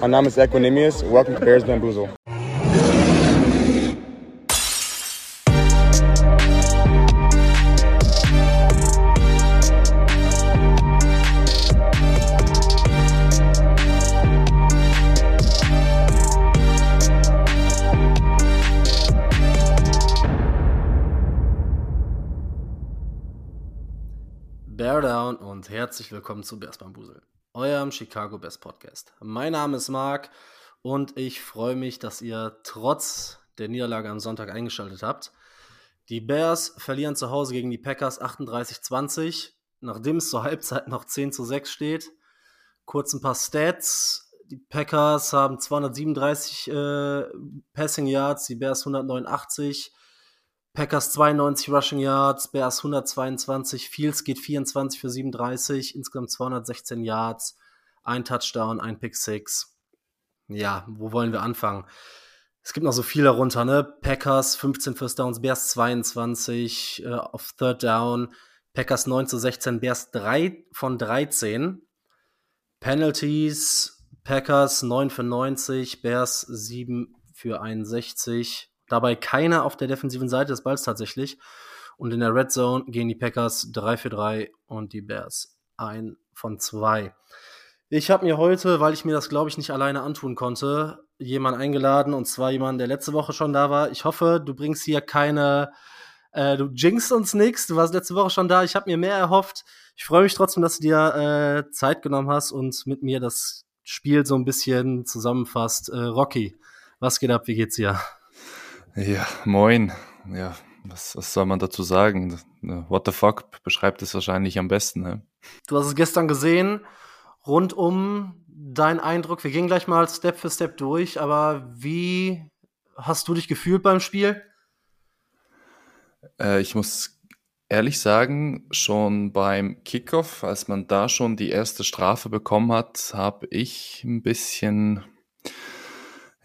Mein Name ist Equinemius. Welcome to Bears Bamboozle. Bear Down und herzlich willkommen zu Bears Bambusel, eurem Chicago Best Podcast. Mein Name ist Marc und ich freue mich, dass ihr trotz der Niederlage am Sonntag eingeschaltet habt. Die Bears verlieren zu Hause gegen die Packers 38-20, nachdem es zur Halbzeit noch 10 zu 6 steht. Kurz ein paar Stats. Die Packers haben 237 äh, Passing Yards, die Bears 189. Packers 92 Rushing Yards, Bears 122, Fields geht 24 für 37, insgesamt 216 Yards, ein Touchdown, ein Pick 6. Ja, wo wollen wir anfangen? Es gibt noch so viel darunter, ne? Packers 15 First Downs, Bears 22 äh, auf Third Down, Packers 9 zu 16, Bears 3 von 13. Penalties, Packers 9 für 90, Bears 7 für 61. Dabei keiner auf der defensiven Seite des Balls tatsächlich. Und in der Red Zone gehen die Packers 3 für 3 und die Bears 1 von 2. Ich habe mir heute, weil ich mir das glaube ich nicht alleine antun konnte, jemanden eingeladen und zwar jemanden, der letzte Woche schon da war. Ich hoffe, du bringst hier keine, äh, du jinxst uns nichts. Du warst letzte Woche schon da. Ich habe mir mehr erhofft. Ich freue mich trotzdem, dass du dir äh, Zeit genommen hast und mit mir das Spiel so ein bisschen zusammenfasst. Äh, Rocky, was geht ab? Wie geht's dir? Ja, moin. Ja, was, was soll man dazu sagen? What the fuck beschreibt es wahrscheinlich am besten. Ne? Du hast es gestern gesehen. Rund um dein Eindruck. Wir gehen gleich mal Step für Step durch, aber wie hast du dich gefühlt beim Spiel? Äh, ich muss ehrlich sagen, schon beim Kickoff, als man da schon die erste Strafe bekommen hat, habe ich ein bisschen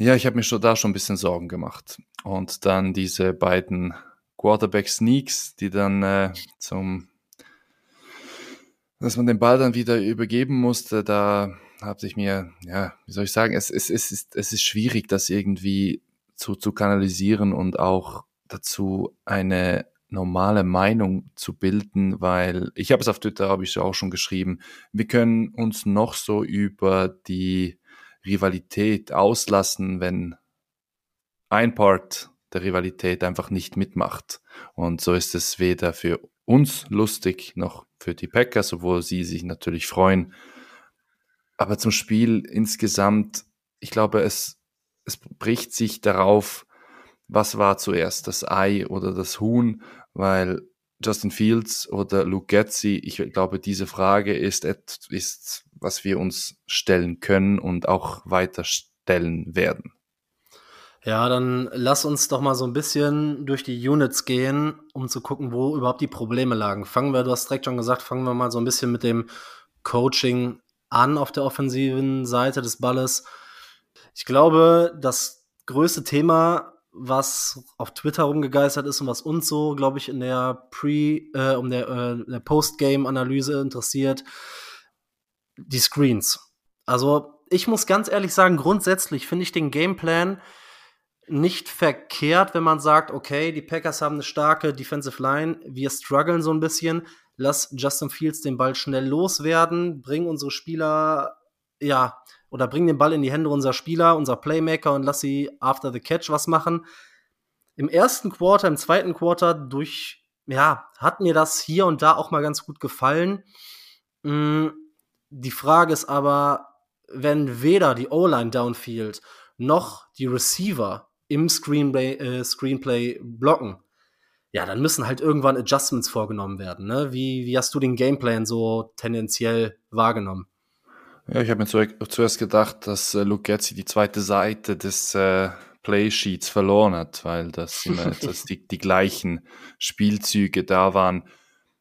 ja, ich habe mir schon da schon ein bisschen Sorgen gemacht. Und dann diese beiden Quarterback-Sneaks, die dann äh, zum, dass man den Ball dann wieder übergeben musste, da habe ich mir, ja, wie soll ich sagen, es, es, es, ist, es ist schwierig, das irgendwie zu, zu kanalisieren und auch dazu eine normale Meinung zu bilden, weil ich habe es auf Twitter, habe ich auch schon geschrieben, wir können uns noch so über die Rivalität auslassen, wenn ein Part der Rivalität einfach nicht mitmacht. Und so ist es weder für uns lustig noch für die Packers, obwohl sie sich natürlich freuen. Aber zum Spiel insgesamt, ich glaube, es, es bricht sich darauf, was war zuerst, das Ei oder das Huhn, weil Justin Fields oder Luke Getzi, ich glaube, diese Frage ist, ist was wir uns stellen können und auch weiter stellen werden. Ja, dann lass uns doch mal so ein bisschen durch die Units gehen, um zu gucken, wo überhaupt die Probleme lagen. Fangen wir, du hast direkt schon gesagt, fangen wir mal so ein bisschen mit dem Coaching an auf der offensiven Seite des Balles. Ich glaube, das größte Thema, was auf Twitter rumgegeistert ist und was uns so, glaube ich, in der Pre, äh, um der, äh, der Post-Game-Analyse interessiert, die Screens. Also ich muss ganz ehrlich sagen, grundsätzlich finde ich den Gameplan nicht verkehrt, wenn man sagt, okay, die Packers haben eine starke Defensive Line, wir strugglen so ein bisschen, lass Justin Fields den Ball schnell loswerden, bring unsere Spieler, ja, oder bring den Ball in die Hände unserer Spieler, unserer Playmaker und lass sie after the catch was machen. Im ersten Quarter, im zweiten Quarter durch, ja, hat mir das hier und da auch mal ganz gut gefallen. Mhm die Frage ist aber, wenn weder die O-Line downfield noch die Receiver im Screenplay, äh, Screenplay blocken, ja, dann müssen halt irgendwann Adjustments vorgenommen werden. Ne? Wie, wie hast du den Gameplan so tendenziell wahrgenommen? Ja, ich habe mir zu, zuerst gedacht, dass äh, Luke Getzi die zweite Seite des äh, Playsheets verloren hat, weil das immer dass die, die gleichen Spielzüge da waren.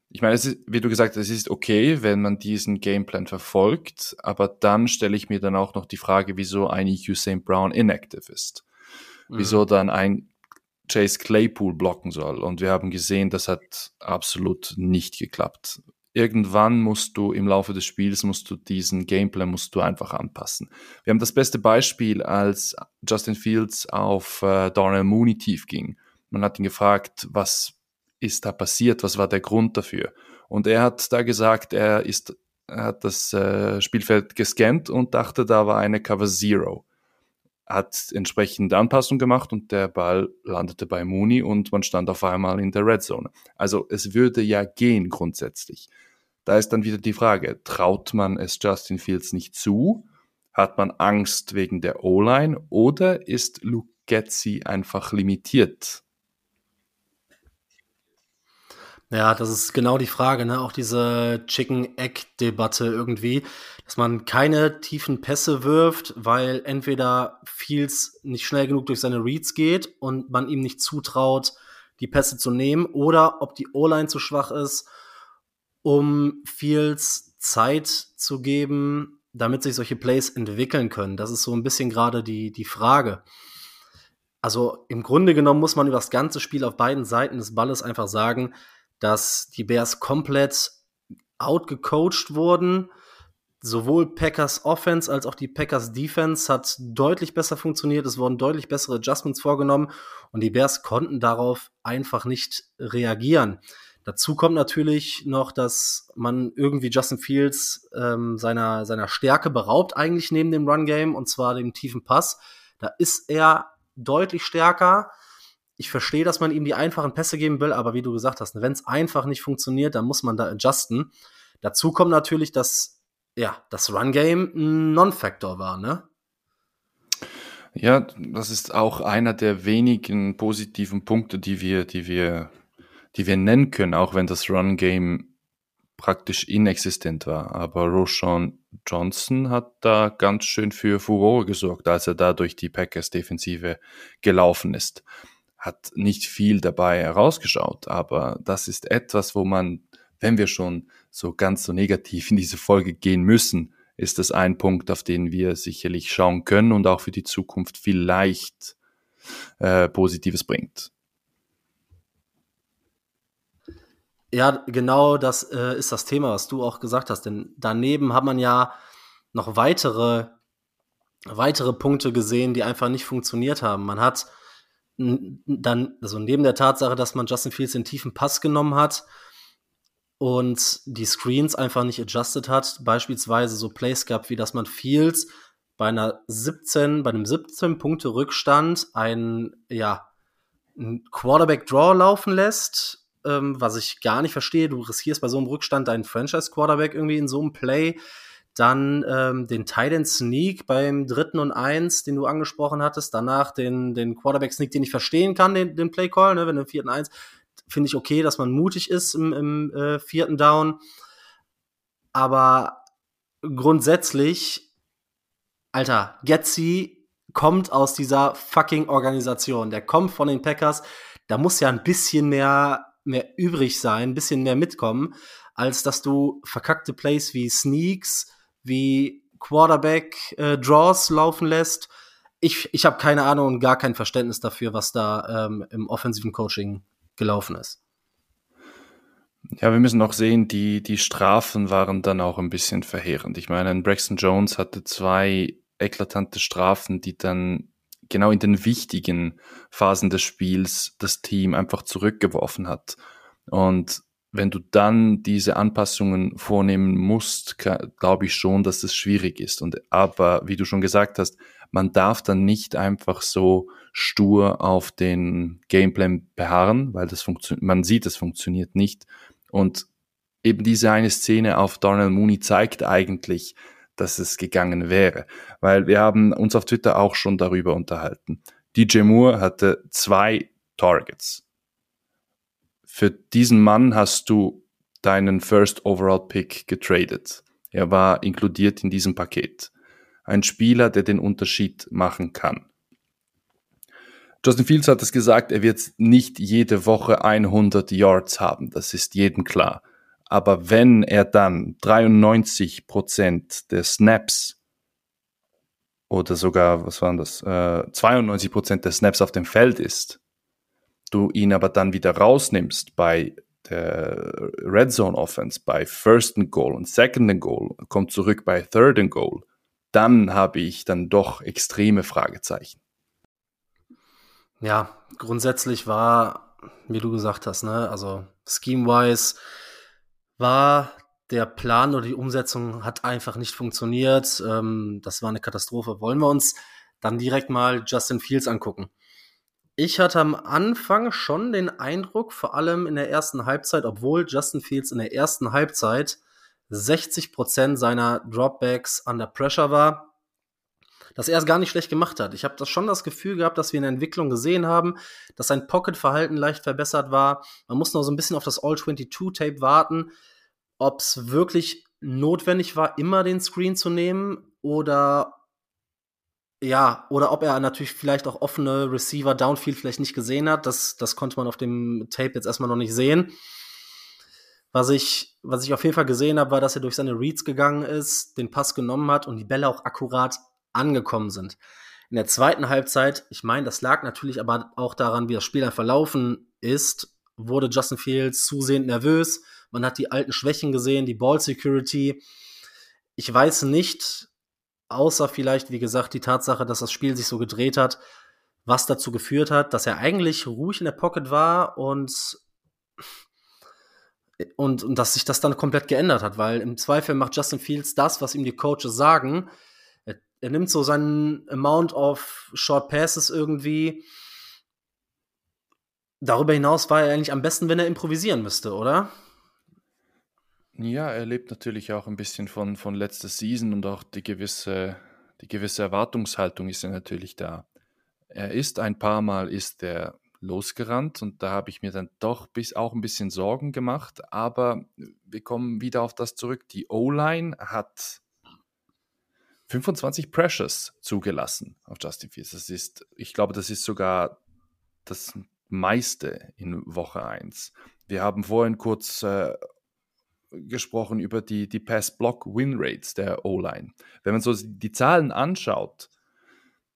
Ich meine, ist, wie du gesagt hast, es ist okay, wenn man diesen Gameplan verfolgt, aber dann stelle ich mir dann auch noch die Frage, wieso EQ St. Brown inactive ist. Mhm. Wieso dann ein Chase Claypool blocken soll. Und wir haben gesehen, das hat absolut nicht geklappt. irgendwann musst du im Laufe des Spiels, musst du diesen Gameplay musst du einfach anpassen. Wir haben das beste Beispiel, als Justin Fields auf äh, Darnell Mooney tief ging. Man hat ihn gefragt, was ist da passiert, was war der Grund dafür? Und er hat da gesagt, er ist, er hat das äh, Spielfeld gescannt und dachte, da war eine Cover Zero hat entsprechende Anpassung gemacht und der Ball landete bei Mooney und man stand auf einmal in der Red Zone. Also es würde ja gehen grundsätzlich. Da ist dann wieder die Frage, traut man es Justin Fields nicht zu? Hat man Angst wegen der O-Line oder ist Luke Getzi einfach limitiert? Ja, das ist genau die Frage, ne? Auch diese Chicken-Egg-Debatte irgendwie, dass man keine tiefen Pässe wirft, weil entweder Fields nicht schnell genug durch seine Reads geht und man ihm nicht zutraut, die Pässe zu nehmen, oder ob die O-Line zu schwach ist, um Fields Zeit zu geben, damit sich solche Plays entwickeln können. Das ist so ein bisschen gerade die, die Frage. Also im Grunde genommen muss man über das ganze Spiel auf beiden Seiten des Balles einfach sagen, dass die Bears komplett outgecoacht wurden. Sowohl Packers Offense als auch die Packers Defense hat deutlich besser funktioniert. Es wurden deutlich bessere Adjustments vorgenommen und die Bears konnten darauf einfach nicht reagieren. Dazu kommt natürlich noch, dass man irgendwie Justin Fields ähm, seiner, seiner Stärke beraubt, eigentlich neben dem Run-Game, und zwar dem tiefen Pass. Da ist er deutlich stärker ich verstehe, dass man ihm die einfachen Pässe geben will, aber wie du gesagt hast, wenn es einfach nicht funktioniert, dann muss man da adjusten. Dazu kommt natürlich, dass ja, das Run-Game ein Non-Factor war, ne? Ja, das ist auch einer der wenigen positiven Punkte, die wir, die wir, die wir nennen können, auch wenn das Run-Game praktisch inexistent war. Aber Roshan Johnson hat da ganz schön für Furore gesorgt, als er da durch die Packers-Defensive gelaufen ist hat nicht viel dabei herausgeschaut, aber das ist etwas, wo man, wenn wir schon so ganz so negativ in diese Folge gehen müssen, ist das ein Punkt, auf den wir sicherlich schauen können und auch für die Zukunft vielleicht äh, Positives bringt. Ja, genau das äh, ist das Thema, was du auch gesagt hast. Denn daneben hat man ja noch weitere, weitere Punkte gesehen, die einfach nicht funktioniert haben. Man hat dann, also neben der Tatsache, dass man Justin Fields den tiefen Pass genommen hat und die Screens einfach nicht adjusted hat, beispielsweise so Plays gab, wie dass man Fields bei einer 17, bei einem 17 Punkte Rückstand einen, ja, einen Quarterback Draw laufen lässt, ähm, was ich gar nicht verstehe. Du riskierst bei so einem Rückstand deinen Franchise Quarterback irgendwie in so einem Play. Dann ähm, den Titan Sneak beim dritten und eins, den du angesprochen hattest. Danach den, den Quarterback Sneak, den ich verstehen kann, den, den Play Call, ne, wenn im vierten eins. Finde ich okay, dass man mutig ist im, im äh, vierten Down. Aber grundsätzlich, Alter, Getzi kommt aus dieser fucking Organisation. Der kommt von den Packers. Da muss ja ein bisschen mehr, mehr übrig sein, ein bisschen mehr mitkommen, als dass du verkackte Plays wie Sneaks, wie Quarterback äh, Draws laufen lässt. Ich, ich habe keine Ahnung und gar kein Verständnis dafür, was da ähm, im offensiven Coaching gelaufen ist. Ja, wir müssen noch sehen, die, die Strafen waren dann auch ein bisschen verheerend. Ich meine, Braxton Jones hatte zwei eklatante Strafen, die dann genau in den wichtigen Phasen des Spiels das Team einfach zurückgeworfen hat. Und wenn du dann diese Anpassungen vornehmen musst, glaube ich schon, dass es schwierig ist. Und aber wie du schon gesagt hast, man darf dann nicht einfach so stur auf den Gameplay beharren, weil das funktioniert, man sieht, es funktioniert nicht. Und eben diese eine Szene auf Darnell Mooney zeigt eigentlich, dass es gegangen wäre, weil wir haben uns auf Twitter auch schon darüber unterhalten. DJ Moore hatte zwei Targets für diesen Mann hast du deinen First Overall Pick getradet. Er war inkludiert in diesem Paket. Ein Spieler, der den Unterschied machen kann. Justin Fields hat es gesagt, er wird nicht jede Woche 100 Yards haben, das ist jedem klar. Aber wenn er dann 93 Prozent der Snaps oder sogar, was waren das, äh, 92 Prozent der Snaps auf dem Feld ist, du ihn aber dann wieder rausnimmst bei der Red Zone Offense bei First and Goal und Second and Goal kommt zurück bei Third and Goal, dann habe ich dann doch extreme Fragezeichen. Ja, grundsätzlich war, wie du gesagt hast, ne, also scheme-wise war der Plan oder die Umsetzung hat einfach nicht funktioniert. Ähm, das war eine Katastrophe. Wollen wir uns dann direkt mal Justin Fields angucken? Ich hatte am Anfang schon den Eindruck, vor allem in der ersten Halbzeit, obwohl Justin Fields in der ersten Halbzeit 60 Prozent seiner Dropbacks under Pressure war, dass er es gar nicht schlecht gemacht hat. Ich habe das schon das Gefühl gehabt, dass wir eine Entwicklung gesehen haben, dass sein Pocket-Verhalten leicht verbessert war. Man muss noch so ein bisschen auf das All-22-Tape warten, ob es wirklich notwendig war, immer den Screen zu nehmen oder ja, oder ob er natürlich vielleicht auch offene Receiver Downfield vielleicht nicht gesehen hat. Das, das konnte man auf dem Tape jetzt erstmal noch nicht sehen. Was ich, was ich auf jeden Fall gesehen habe, war, dass er durch seine Reads gegangen ist, den Pass genommen hat und die Bälle auch akkurat angekommen sind. In der zweiten Halbzeit, ich meine, das lag natürlich aber auch daran, wie das Spiel dann verlaufen ist, wurde Justin Fields zusehend nervös. Man hat die alten Schwächen gesehen, die Ball Security. Ich weiß nicht, außer vielleicht, wie gesagt, die Tatsache, dass das Spiel sich so gedreht hat, was dazu geführt hat, dass er eigentlich ruhig in der Pocket war und, und, und dass sich das dann komplett geändert hat, weil im Zweifel macht Justin Fields das, was ihm die Coaches sagen. Er, er nimmt so seinen Amount of Short Passes irgendwie. Darüber hinaus war er eigentlich am besten, wenn er improvisieren müsste, oder? Ja, er lebt natürlich auch ein bisschen von, von letzter Season und auch die gewisse, die gewisse Erwartungshaltung ist ja natürlich da. Er ist ein paar Mal ist er losgerannt und da habe ich mir dann doch bis auch ein bisschen Sorgen gemacht, aber wir kommen wieder auf das zurück. Die O-Line hat 25 Pressures zugelassen auf Justin Fields. Das ist, ich glaube, das ist sogar das meiste in Woche 1. Wir haben vorhin kurz äh, gesprochen über die, die Pass-Block-Win-Rates der O-Line. Wenn man so die Zahlen anschaut,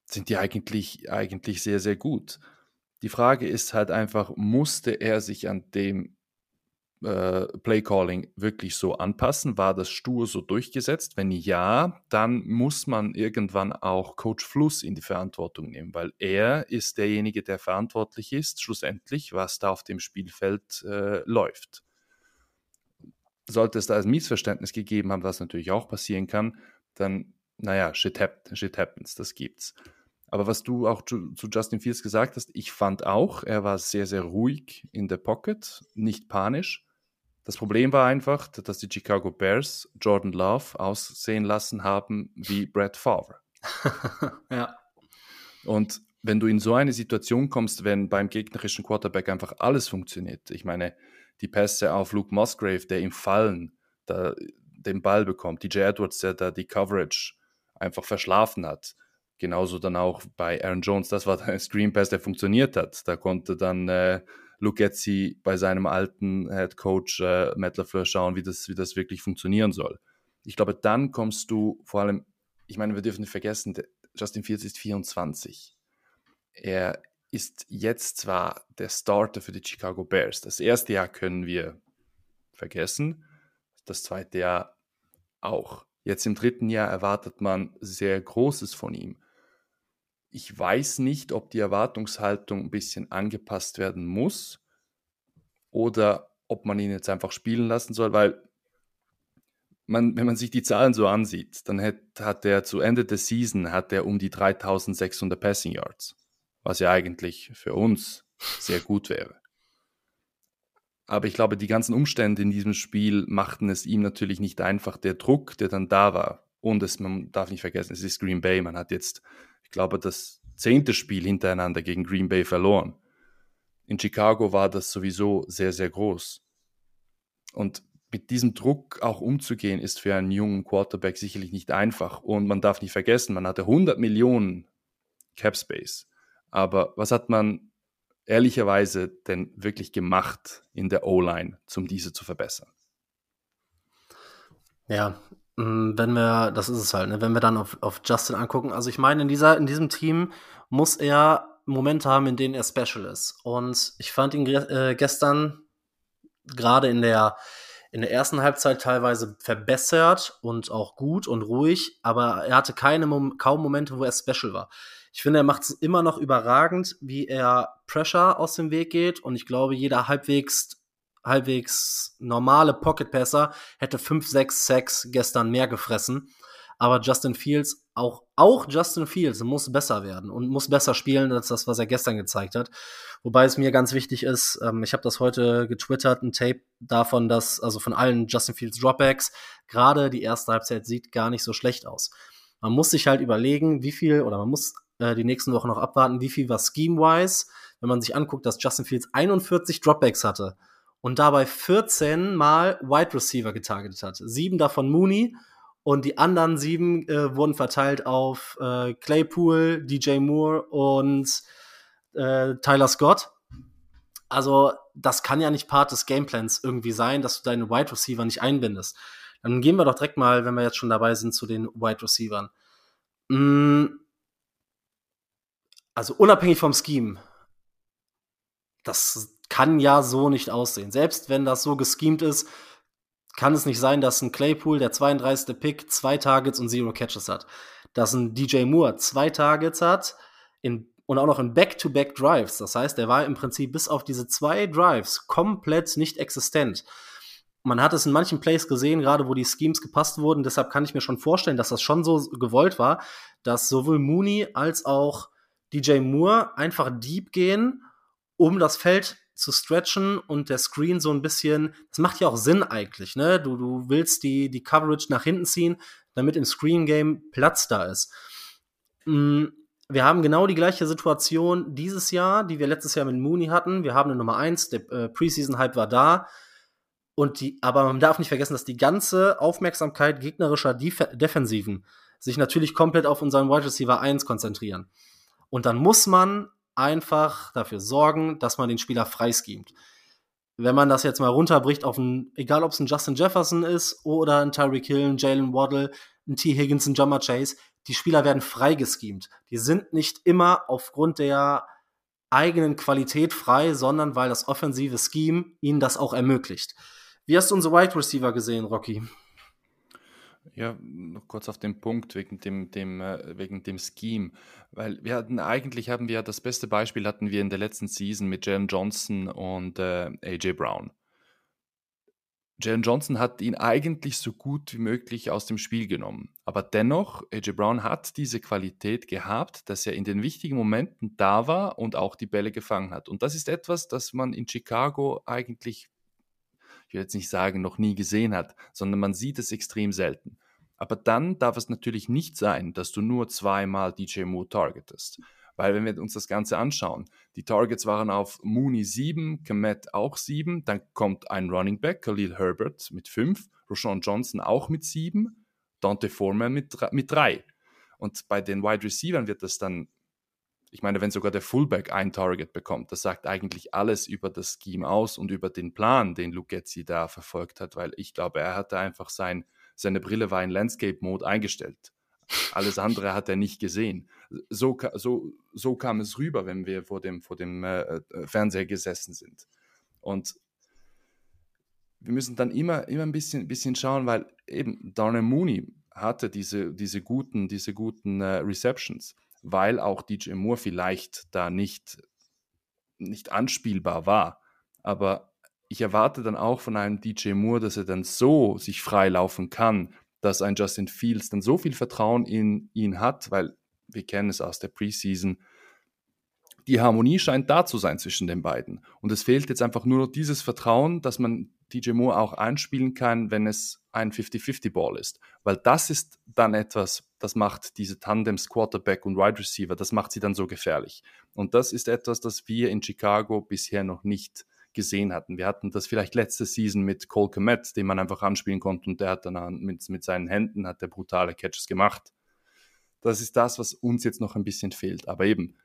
sind die eigentlich, eigentlich sehr, sehr gut. Die Frage ist halt einfach, musste er sich an dem äh, Play-Calling wirklich so anpassen? War das stur so durchgesetzt? Wenn ja, dann muss man irgendwann auch Coach Fluss in die Verantwortung nehmen, weil er ist derjenige, der verantwortlich ist, schlussendlich, was da auf dem Spielfeld äh, läuft sollte es da ein Missverständnis gegeben haben, was natürlich auch passieren kann, dann, naja, shit, hap shit happens, das gibt's. Aber was du auch zu, zu, Justin Fields gesagt hast, ich fand auch, er war sehr, sehr ruhig in der Pocket, nicht panisch. Das Problem war einfach, dass die Chicago Bears Jordan Love aussehen lassen haben wie Brett Favre. ja. Und wenn du in so eine Situation kommst, wenn beim gegnerischen Quarterback einfach alles funktioniert, ich meine, die Pässe auf Luke Musgrave, der im Fallen da, den Ball bekommt, DJ Edwards, der da die Coverage einfach verschlafen hat. Genauso dann auch bei Aaron Jones, das war ein Screen Pass, der funktioniert hat. Da konnte dann äh, Lukezzi bei seinem alten Head Coach äh, Matt LaFleur schauen, wie das, wie das wirklich funktionieren soll. Ich glaube, dann kommst du vor allem, ich meine, wir dürfen nicht vergessen, Justin Fields ist 24. Er ist jetzt zwar der Starter für die Chicago Bears. Das erste Jahr können wir vergessen, das zweite Jahr auch. Jetzt im dritten Jahr erwartet man sehr Großes von ihm. Ich weiß nicht, ob die Erwartungshaltung ein bisschen angepasst werden muss oder ob man ihn jetzt einfach spielen lassen soll, weil man, wenn man sich die Zahlen so ansieht, dann hat, hat er zu Ende der Season hat er um die 3600 Passing Yards was ja eigentlich für uns sehr gut wäre. Aber ich glaube, die ganzen Umstände in diesem Spiel machten es ihm natürlich nicht einfach. Der Druck, der dann da war, und es, man darf nicht vergessen, es ist Green Bay. Man hat jetzt, ich glaube, das zehnte Spiel hintereinander gegen Green Bay verloren. In Chicago war das sowieso sehr, sehr groß. Und mit diesem Druck auch umzugehen, ist für einen jungen Quarterback sicherlich nicht einfach. Und man darf nicht vergessen, man hatte 100 Millionen Cap Space. Aber was hat man ehrlicherweise denn wirklich gemacht in der O-Line, um diese zu verbessern? Ja, mm, wenn wir, das ist es halt, ne, wenn wir dann auf, auf Justin angucken, also ich meine, in, dieser, in diesem Team muss er Momente haben, in denen er special ist. Und ich fand ihn äh, gestern gerade in der, in der ersten Halbzeit teilweise verbessert und auch gut und ruhig, aber er hatte keine, kaum Momente, wo er special war. Ich finde, er macht es immer noch überragend, wie er Pressure aus dem Weg geht und ich glaube, jeder halbwegs halbwegs normale Pocket Passer hätte 5, 6 Sacks gestern mehr gefressen. Aber Justin Fields, auch, auch Justin Fields muss besser werden und muss besser spielen als das, was er gestern gezeigt hat. Wobei es mir ganz wichtig ist, ähm, ich habe das heute getwittert, ein Tape davon, dass, also von allen Justin Fields Dropbacks, gerade die erste Halbzeit sieht gar nicht so schlecht aus. Man muss sich halt überlegen, wie viel, oder man muss äh, die nächsten Wochen noch abwarten, wie viel war scheme-wise, wenn man sich anguckt, dass Justin Fields 41 Dropbacks hatte und dabei 14 Mal Wide Receiver getargetet hat. Sieben davon Mooney und die anderen sieben äh, wurden verteilt auf äh, Claypool, DJ Moore und äh, Tyler Scott. Also, das kann ja nicht Part des Gameplans irgendwie sein, dass du deine Wide Receiver nicht einbindest. Dann gehen wir doch direkt mal, wenn wir jetzt schon dabei sind, zu den Wide Receivern. Mm, also unabhängig vom Scheme, das kann ja so nicht aussehen. Selbst wenn das so geschemt ist, kann es nicht sein, dass ein Claypool, der 32. Pick, zwei Targets und zero Catches hat. Dass ein DJ Moore zwei Targets hat in, und auch noch in Back-to-Back Drives. Das heißt, er war im Prinzip bis auf diese zwei Drives komplett nicht existent. Man hat es in manchen Plays gesehen, gerade wo die Schemes gepasst wurden. Deshalb kann ich mir schon vorstellen, dass das schon so gewollt war, dass sowohl Mooney als auch DJ Moore einfach deep gehen, um das Feld zu stretchen und der Screen so ein bisschen, das macht ja auch Sinn eigentlich, ne? Du, du willst die, die Coverage nach hinten ziehen, damit im Screen Game Platz da ist. Mm, wir haben genau die gleiche Situation dieses Jahr, die wir letztes Jahr mit Mooney hatten. Wir haben eine Nummer 1, der äh, Preseason-Hype war da. Und die, aber man darf nicht vergessen, dass die ganze Aufmerksamkeit gegnerischer Def Defensiven sich natürlich komplett auf unseren Wide Receiver 1 konzentrieren. Und dann muss man einfach dafür sorgen, dass man den Spieler freischemt. Wenn man das jetzt mal runterbricht auf ein, egal ob es ein Justin Jefferson ist oder ein Tyreek Hill, ein Jalen Waddle, ein T. Higgins, ein Jammer Chase, die Spieler werden freigeschemt. Die sind nicht immer aufgrund der eigenen Qualität frei, sondern weil das offensive Scheme ihnen das auch ermöglicht. Wie hast du unsere Wide Receiver gesehen, Rocky? Ja, noch kurz auf den Punkt wegen dem, dem, äh, wegen dem Scheme. Weil wir hatten eigentlich haben wir das beste Beispiel hatten wir in der letzten Season mit Jalen Johnson und äh, AJ Brown. Jalen Johnson hat ihn eigentlich so gut wie möglich aus dem Spiel genommen. Aber dennoch, AJ Brown hat diese Qualität gehabt, dass er in den wichtigen Momenten da war und auch die Bälle gefangen hat. Und das ist etwas, das man in Chicago eigentlich ich will jetzt nicht sagen, noch nie gesehen hat, sondern man sieht es extrem selten. Aber dann darf es natürlich nicht sein, dass du nur zweimal DJ Moore targetest. Weil wenn wir uns das Ganze anschauen, die Targets waren auf Mooney 7, Komet auch 7, dann kommt ein Running Back, Khalil Herbert mit 5, Roshan Johnson auch mit 7, Dante Foreman mit, mit 3. Und bei den Wide Receivers wird das dann ich meine, wenn sogar der Fullback ein Target bekommt, das sagt eigentlich alles über das Scheme aus und über den Plan, den Lugetzi da verfolgt hat, weil ich glaube, er hatte einfach sein, seine Brille war in Landscape-Mode eingestellt. Alles andere hat er nicht gesehen. So, so, so kam es rüber, wenn wir vor dem, vor dem äh, äh, Fernseher gesessen sind. Und wir müssen dann immer, immer ein bisschen, bisschen schauen, weil eben Darnell Mooney hatte diese, diese guten, diese guten äh, Receptions weil auch DJ Moore vielleicht da nicht, nicht anspielbar war. Aber ich erwarte dann auch von einem DJ Moore, dass er dann so sich freilaufen kann, dass ein Justin Fields dann so viel Vertrauen in ihn hat, weil wir kennen es aus der Preseason. Die Harmonie scheint da zu sein zwischen den beiden. Und es fehlt jetzt einfach nur noch dieses Vertrauen, dass man DJ Moore auch einspielen kann, wenn es ein 50-50-Ball ist. Weil das ist dann etwas, das macht diese Tandems Quarterback und Wide Receiver, das macht sie dann so gefährlich. Und das ist etwas, das wir in Chicago bisher noch nicht gesehen hatten. Wir hatten das vielleicht letzte Season mit Cole Komet, den man einfach anspielen konnte und der hat dann mit, mit seinen Händen hat der brutale Catches gemacht. Das ist das, was uns jetzt noch ein bisschen fehlt. Aber eben,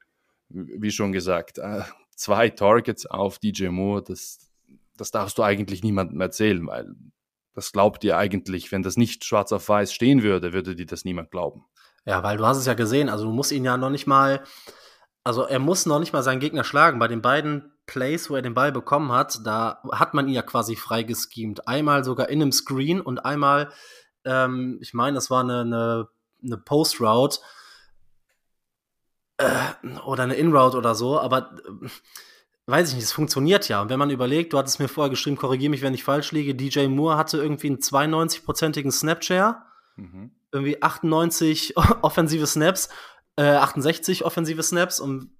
wie schon gesagt, äh, zwei Targets auf DJ Moore, das, das darfst du eigentlich niemandem erzählen, weil das glaubt ihr eigentlich, wenn das nicht schwarz auf weiß stehen würde, würde dir das niemand glauben. Ja, weil du hast es ja gesehen, also du musst ihn ja noch nicht mal, also er muss noch nicht mal seinen Gegner schlagen. Bei den beiden Plays, wo er den Ball bekommen hat, da hat man ihn ja quasi frei geschemt. Einmal sogar in einem Screen und einmal, ähm, ich meine, das war eine, eine, eine Post-Route äh, oder eine In-Route oder so, aber äh, weiß ich nicht, es funktioniert ja. Und wenn man überlegt, du hattest mir vorher geschrieben, korrigiere mich, wenn ich falsch liege, DJ Moore hatte irgendwie einen 92-prozentigen Snapshare, mhm. irgendwie 98 offensive Snaps, äh, 68 offensive Snaps und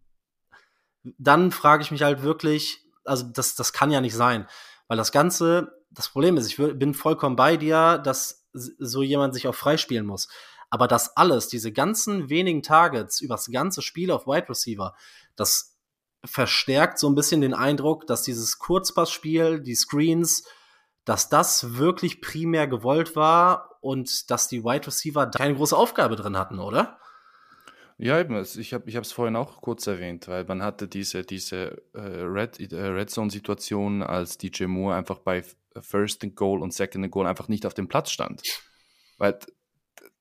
dann frage ich mich halt wirklich, also das, das kann ja nicht sein, weil das Ganze, das Problem ist, ich bin vollkommen bei dir, dass so jemand sich auch freispielen muss. Aber das alles, diese ganzen wenigen Targets übers ganze Spiel auf Wide Receiver, das verstärkt so ein bisschen den Eindruck, dass dieses Kurzpassspiel, die Screens, dass das wirklich primär gewollt war und dass die Wide Receiver keine große Aufgabe drin hatten, oder? Ja, eben. Ich habe es vorhin auch kurz erwähnt, weil man hatte diese, diese äh, Red, äh, Red Zone-Situation, als DJ Moore einfach bei First and Goal und Second and Goal einfach nicht auf dem Platz stand. Weil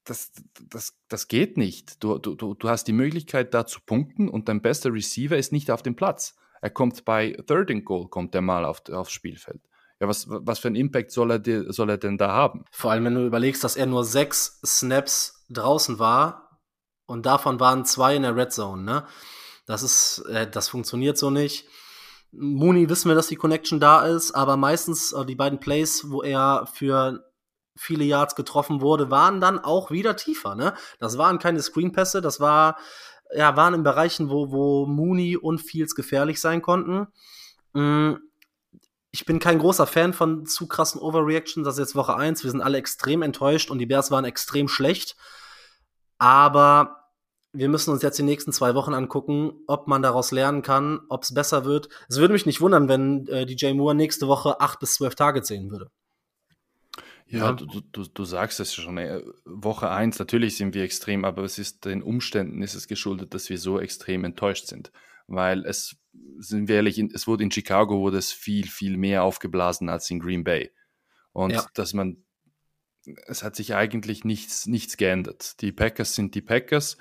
das, das, das geht nicht. Du, du, du hast die Möglichkeit, da zu punkten und dein bester Receiver ist nicht auf dem Platz. Er kommt bei Third and Goal, kommt er mal auf, aufs Spielfeld. Ja, was, was für einen Impact soll er, soll er denn da haben? Vor allem, wenn du überlegst, dass er nur sechs Snaps draußen war und davon waren zwei in der Red Zone, ne? Das ist, äh, das funktioniert so nicht. Mooney wissen wir, dass die Connection da ist, aber meistens äh, die beiden Plays, wo er für viele Yards getroffen wurde, waren dann auch wieder tiefer. Ne? Das waren keine Screenpässe, das war, ja, waren in Bereichen, wo, wo Mooney und Fields gefährlich sein konnten. Mm, ich bin kein großer Fan von zu krassen Overreactions. Das ist jetzt Woche 1. Wir sind alle extrem enttäuscht und die Bears waren extrem schlecht. Aber wir müssen uns jetzt die nächsten zwei Wochen angucken, ob man daraus lernen kann, ob es besser wird. Es würde mich nicht wundern, wenn äh, DJ Moore nächste Woche acht bis zwölf Targets sehen würde. Ja, du, du, du sagst es schon. Äh, Woche 1, natürlich sind wir extrem, aber es ist den Umständen ist es geschuldet, dass wir so extrem enttäuscht sind. Weil es, sind wir ehrlich, es wurde in Chicago wurde es viel, viel mehr aufgeblasen als in Green Bay. Und ja. dass man, es hat sich eigentlich nichts, nichts geändert. Die Packers sind die Packers,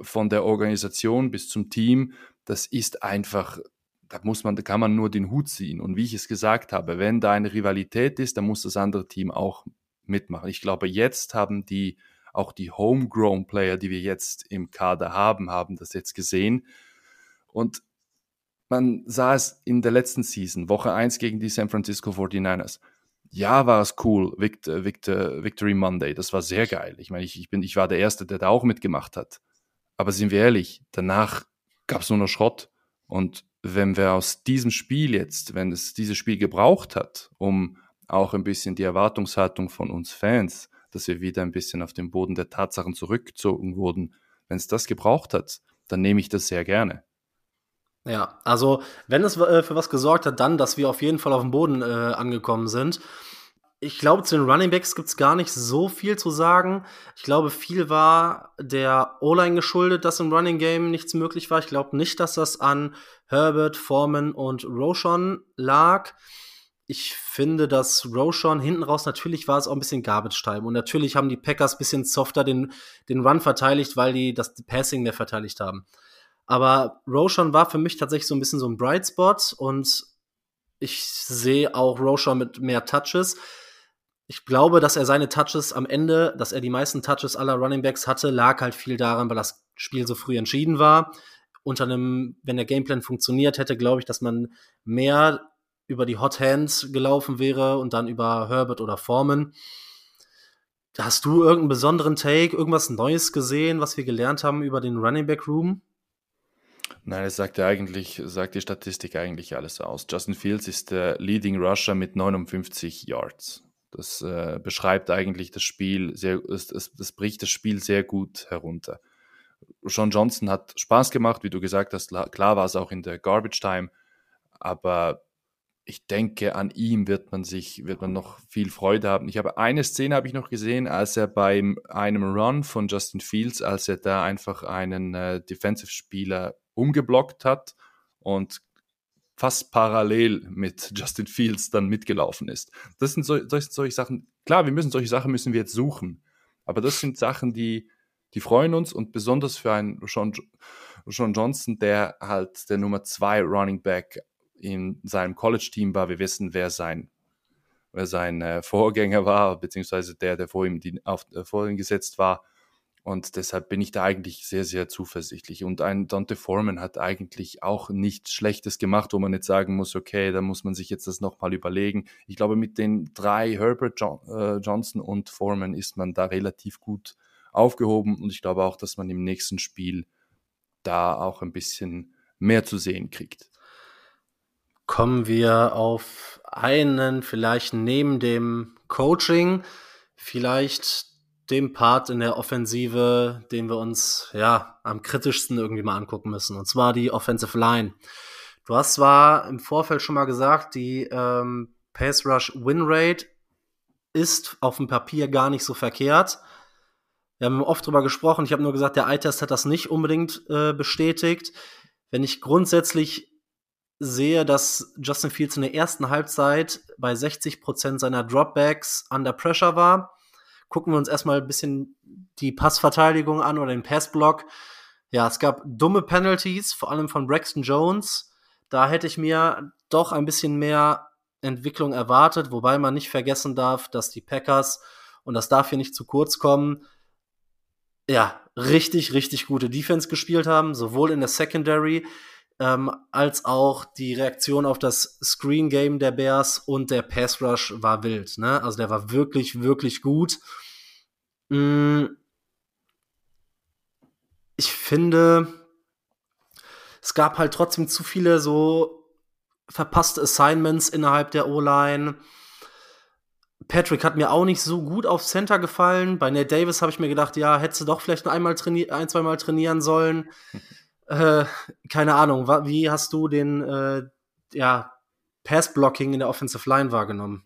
von der Organisation bis zum Team. Das ist einfach, da muss man, da kann man nur den Hut ziehen. Und wie ich es gesagt habe, wenn da eine Rivalität ist, dann muss das andere Team auch mitmachen. Ich glaube, jetzt haben die, auch die Homegrown Player, die wir jetzt im Kader haben, haben das jetzt gesehen. Und man sah es in der letzten Season, Woche 1 gegen die San Francisco 49ers. Ja, war es cool, Victor, Victor, Victory Monday. Das war sehr geil. Ich meine, ich, ich, bin, ich war der Erste, der da auch mitgemacht hat. Aber sind wir ehrlich, danach gab es nur noch Schrott. Und wenn wir aus diesem Spiel jetzt, wenn es dieses Spiel gebraucht hat, um auch ein bisschen die Erwartungshaltung von uns Fans, dass wir wieder ein bisschen auf den Boden der Tatsachen zurückgezogen wurden, wenn es das gebraucht hat, dann nehme ich das sehr gerne. Ja, also wenn es äh, für was gesorgt hat, dann, dass wir auf jeden Fall auf dem Boden äh, angekommen sind ich glaube, zu den Running Backs gibt es gar nicht so viel zu sagen. Ich glaube, viel war der O-Line geschuldet, dass im Running Game nichts möglich war. Ich glaube nicht, dass das an Herbert, Foreman und Roshan lag. Ich finde, dass Roshan hinten raus, natürlich war es auch ein bisschen Garbage-Time. Und natürlich haben die Packers ein bisschen softer den, den Run verteidigt, weil die das Passing mehr verteidigt haben. Aber Roshan war für mich tatsächlich so ein bisschen so ein Bright Spot und ich sehe auch Roshan mit mehr Touches ich glaube, dass er seine Touches am Ende, dass er die meisten Touches aller Running Backs hatte, lag halt viel daran, weil das Spiel so früh entschieden war. Unter einem, wenn der Gameplan funktioniert hätte, glaube ich, dass man mehr über die Hot Hands gelaufen wäre und dann über Herbert oder Foreman. Hast du irgendeinen besonderen Take, irgendwas Neues gesehen, was wir gelernt haben über den Running Back Room? Nein, es sagt ja eigentlich, sagt die Statistik eigentlich alles aus. Justin Fields ist der Leading Rusher mit 59 Yards. Das äh, beschreibt eigentlich das Spiel sehr, das, das, das bricht das Spiel sehr gut herunter. Sean Johnson hat Spaß gemacht, wie du gesagt hast. Klar war es auch in der Garbage Time, aber ich denke, an ihm wird man sich, wird man noch viel Freude haben. Ich habe eine Szene habe ich noch gesehen, als er bei einem Run von Justin Fields, als er da einfach einen äh, Defensive Spieler umgeblockt hat und fast parallel mit Justin Fields dann mitgelaufen ist. Das sind, so, das solche Sachen, klar, wir müssen solche Sachen müssen wir jetzt suchen, aber das sind Sachen, die, die freuen uns und besonders für einen Sean, Sean Johnson, der halt der Nummer zwei Running Back in seinem College-Team war. Wir wissen, wer sein, wer sein äh, Vorgänger war, beziehungsweise der, der vor ihm, die, auf, äh, vor ihm gesetzt war. Und deshalb bin ich da eigentlich sehr, sehr zuversichtlich. Und ein Dante Foreman hat eigentlich auch nichts Schlechtes gemacht, wo man jetzt sagen muss, okay, da muss man sich jetzt das nochmal überlegen. Ich glaube, mit den drei Herbert, John, äh, Johnson und Foreman ist man da relativ gut aufgehoben. Und ich glaube auch, dass man im nächsten Spiel da auch ein bisschen mehr zu sehen kriegt. Kommen wir auf einen, vielleicht neben dem Coaching, vielleicht dem Part in der Offensive, den wir uns ja am kritischsten irgendwie mal angucken müssen, und zwar die Offensive Line. Du hast zwar im Vorfeld schon mal gesagt, die ähm, Pass Rush Win Rate ist auf dem Papier gar nicht so verkehrt. Wir haben oft drüber gesprochen. Ich habe nur gesagt, der Eye-Test hat das nicht unbedingt äh, bestätigt. Wenn ich grundsätzlich sehe, dass Justin Fields in der ersten Halbzeit bei 60 Prozent seiner Dropbacks under Pressure war, gucken wir uns erstmal ein bisschen die Passverteidigung an oder den Passblock. Ja, es gab dumme Penalties, vor allem von Braxton Jones. Da hätte ich mir doch ein bisschen mehr Entwicklung erwartet, wobei man nicht vergessen darf, dass die Packers, und das darf hier nicht zu kurz kommen, ja, richtig, richtig gute Defense gespielt haben, sowohl in der Secondary ähm, als auch die Reaktion auf das Screen Game der Bears und der Pass Rush war wild. Ne? Also der war wirklich, wirklich gut. Mm. Ich finde, es gab halt trotzdem zu viele so verpasste Assignments innerhalb der O-Line. Patrick hat mir auch nicht so gut auf Center gefallen. Bei Nate Davis habe ich mir gedacht, ja, hättest du doch vielleicht noch einmal ein, zwei Mal trainieren sollen. äh, keine Ahnung, wie hast du den äh, ja, Pass-Blocking in der Offensive Line wahrgenommen?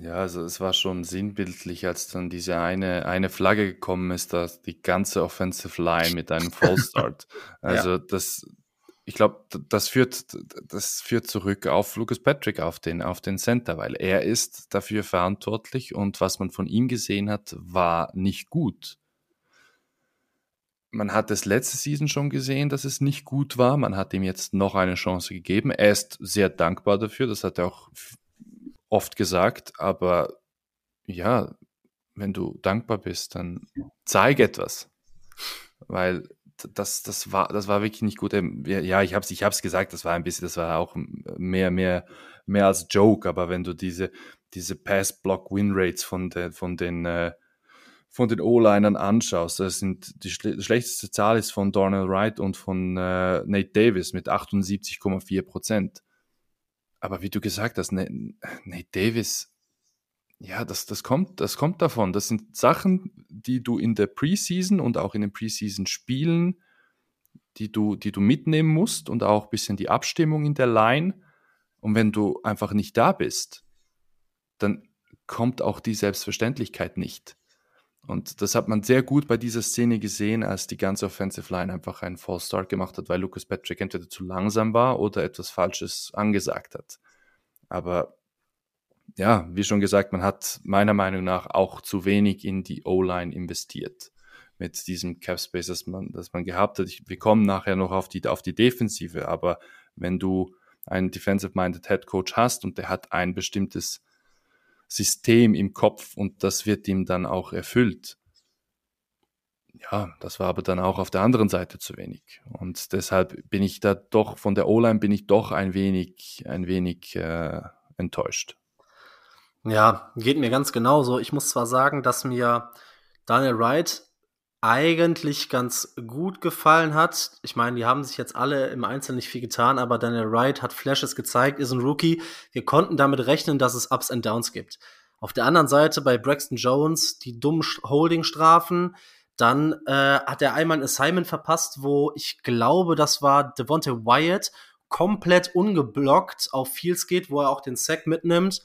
Ja, also es war schon sinnbildlich, als dann diese eine, eine Flagge gekommen ist, dass die ganze Offensive Line mit einem Fallstart. Also ja. das, ich glaube, das führt, das führt zurück auf Lucas Patrick, auf den, auf den Center, weil er ist dafür verantwortlich und was man von ihm gesehen hat, war nicht gut. Man hat es letzte Season schon gesehen, dass es nicht gut war. Man hat ihm jetzt noch eine Chance gegeben. Er ist sehr dankbar dafür. Das hat er auch oft gesagt. Aber ja, wenn du dankbar bist, dann zeig etwas. Weil das, das, war, das war wirklich nicht gut. Ähm, ja, ich habe es ich hab's gesagt, das war ein bisschen, das war auch mehr, mehr, mehr als Joke, aber wenn du diese, diese Pass-Block-Win-Rates von, de, von den, äh, von den O-Linern anschaust, das sind die, schle schlechteste Zahl ist von Darnell Wright und von äh, Nate Davis mit 78,4 Prozent. Aber wie du gesagt hast, Nate Davis ja, das, das, kommt, das kommt davon. Das sind Sachen, die du in der Preseason und auch in den Preseason-Spielen, die du, die du mitnehmen musst und auch ein bisschen die Abstimmung in der Line. Und wenn du einfach nicht da bist, dann kommt auch die Selbstverständlichkeit nicht. Und das hat man sehr gut bei dieser Szene gesehen, als die ganze Offensive Line einfach einen False Start gemacht hat, weil Lucas Patrick entweder zu langsam war oder etwas Falsches angesagt hat. Aber ja, wie schon gesagt, man hat meiner Meinung nach auch zu wenig in die O-Line investiert mit diesem Cap Space, das man, das man gehabt hat. Ich, wir kommen nachher noch auf die, auf die Defensive, aber wenn du einen Defensive-Minded Head Coach hast und der hat ein bestimmtes System im Kopf und das wird ihm dann auch erfüllt. Ja, das war aber dann auch auf der anderen Seite zu wenig. Und deshalb bin ich da doch, von der O-Line bin ich doch ein wenig, ein wenig äh, enttäuscht. Ja, geht mir ganz genauso. Ich muss zwar sagen, dass mir Daniel Wright eigentlich ganz gut gefallen hat. Ich meine, die haben sich jetzt alle im Einzelnen nicht viel getan, aber Daniel Wright hat Flashes gezeigt, ist ein Rookie. Wir konnten damit rechnen, dass es Ups and Downs gibt. Auf der anderen Seite bei Braxton Jones die dummen Holding-Strafen. Dann äh, hat er einmal ein Assignment verpasst, wo ich glaube, das war Devontae Wyatt komplett ungeblockt auf Fields geht, wo er auch den Sack mitnimmt.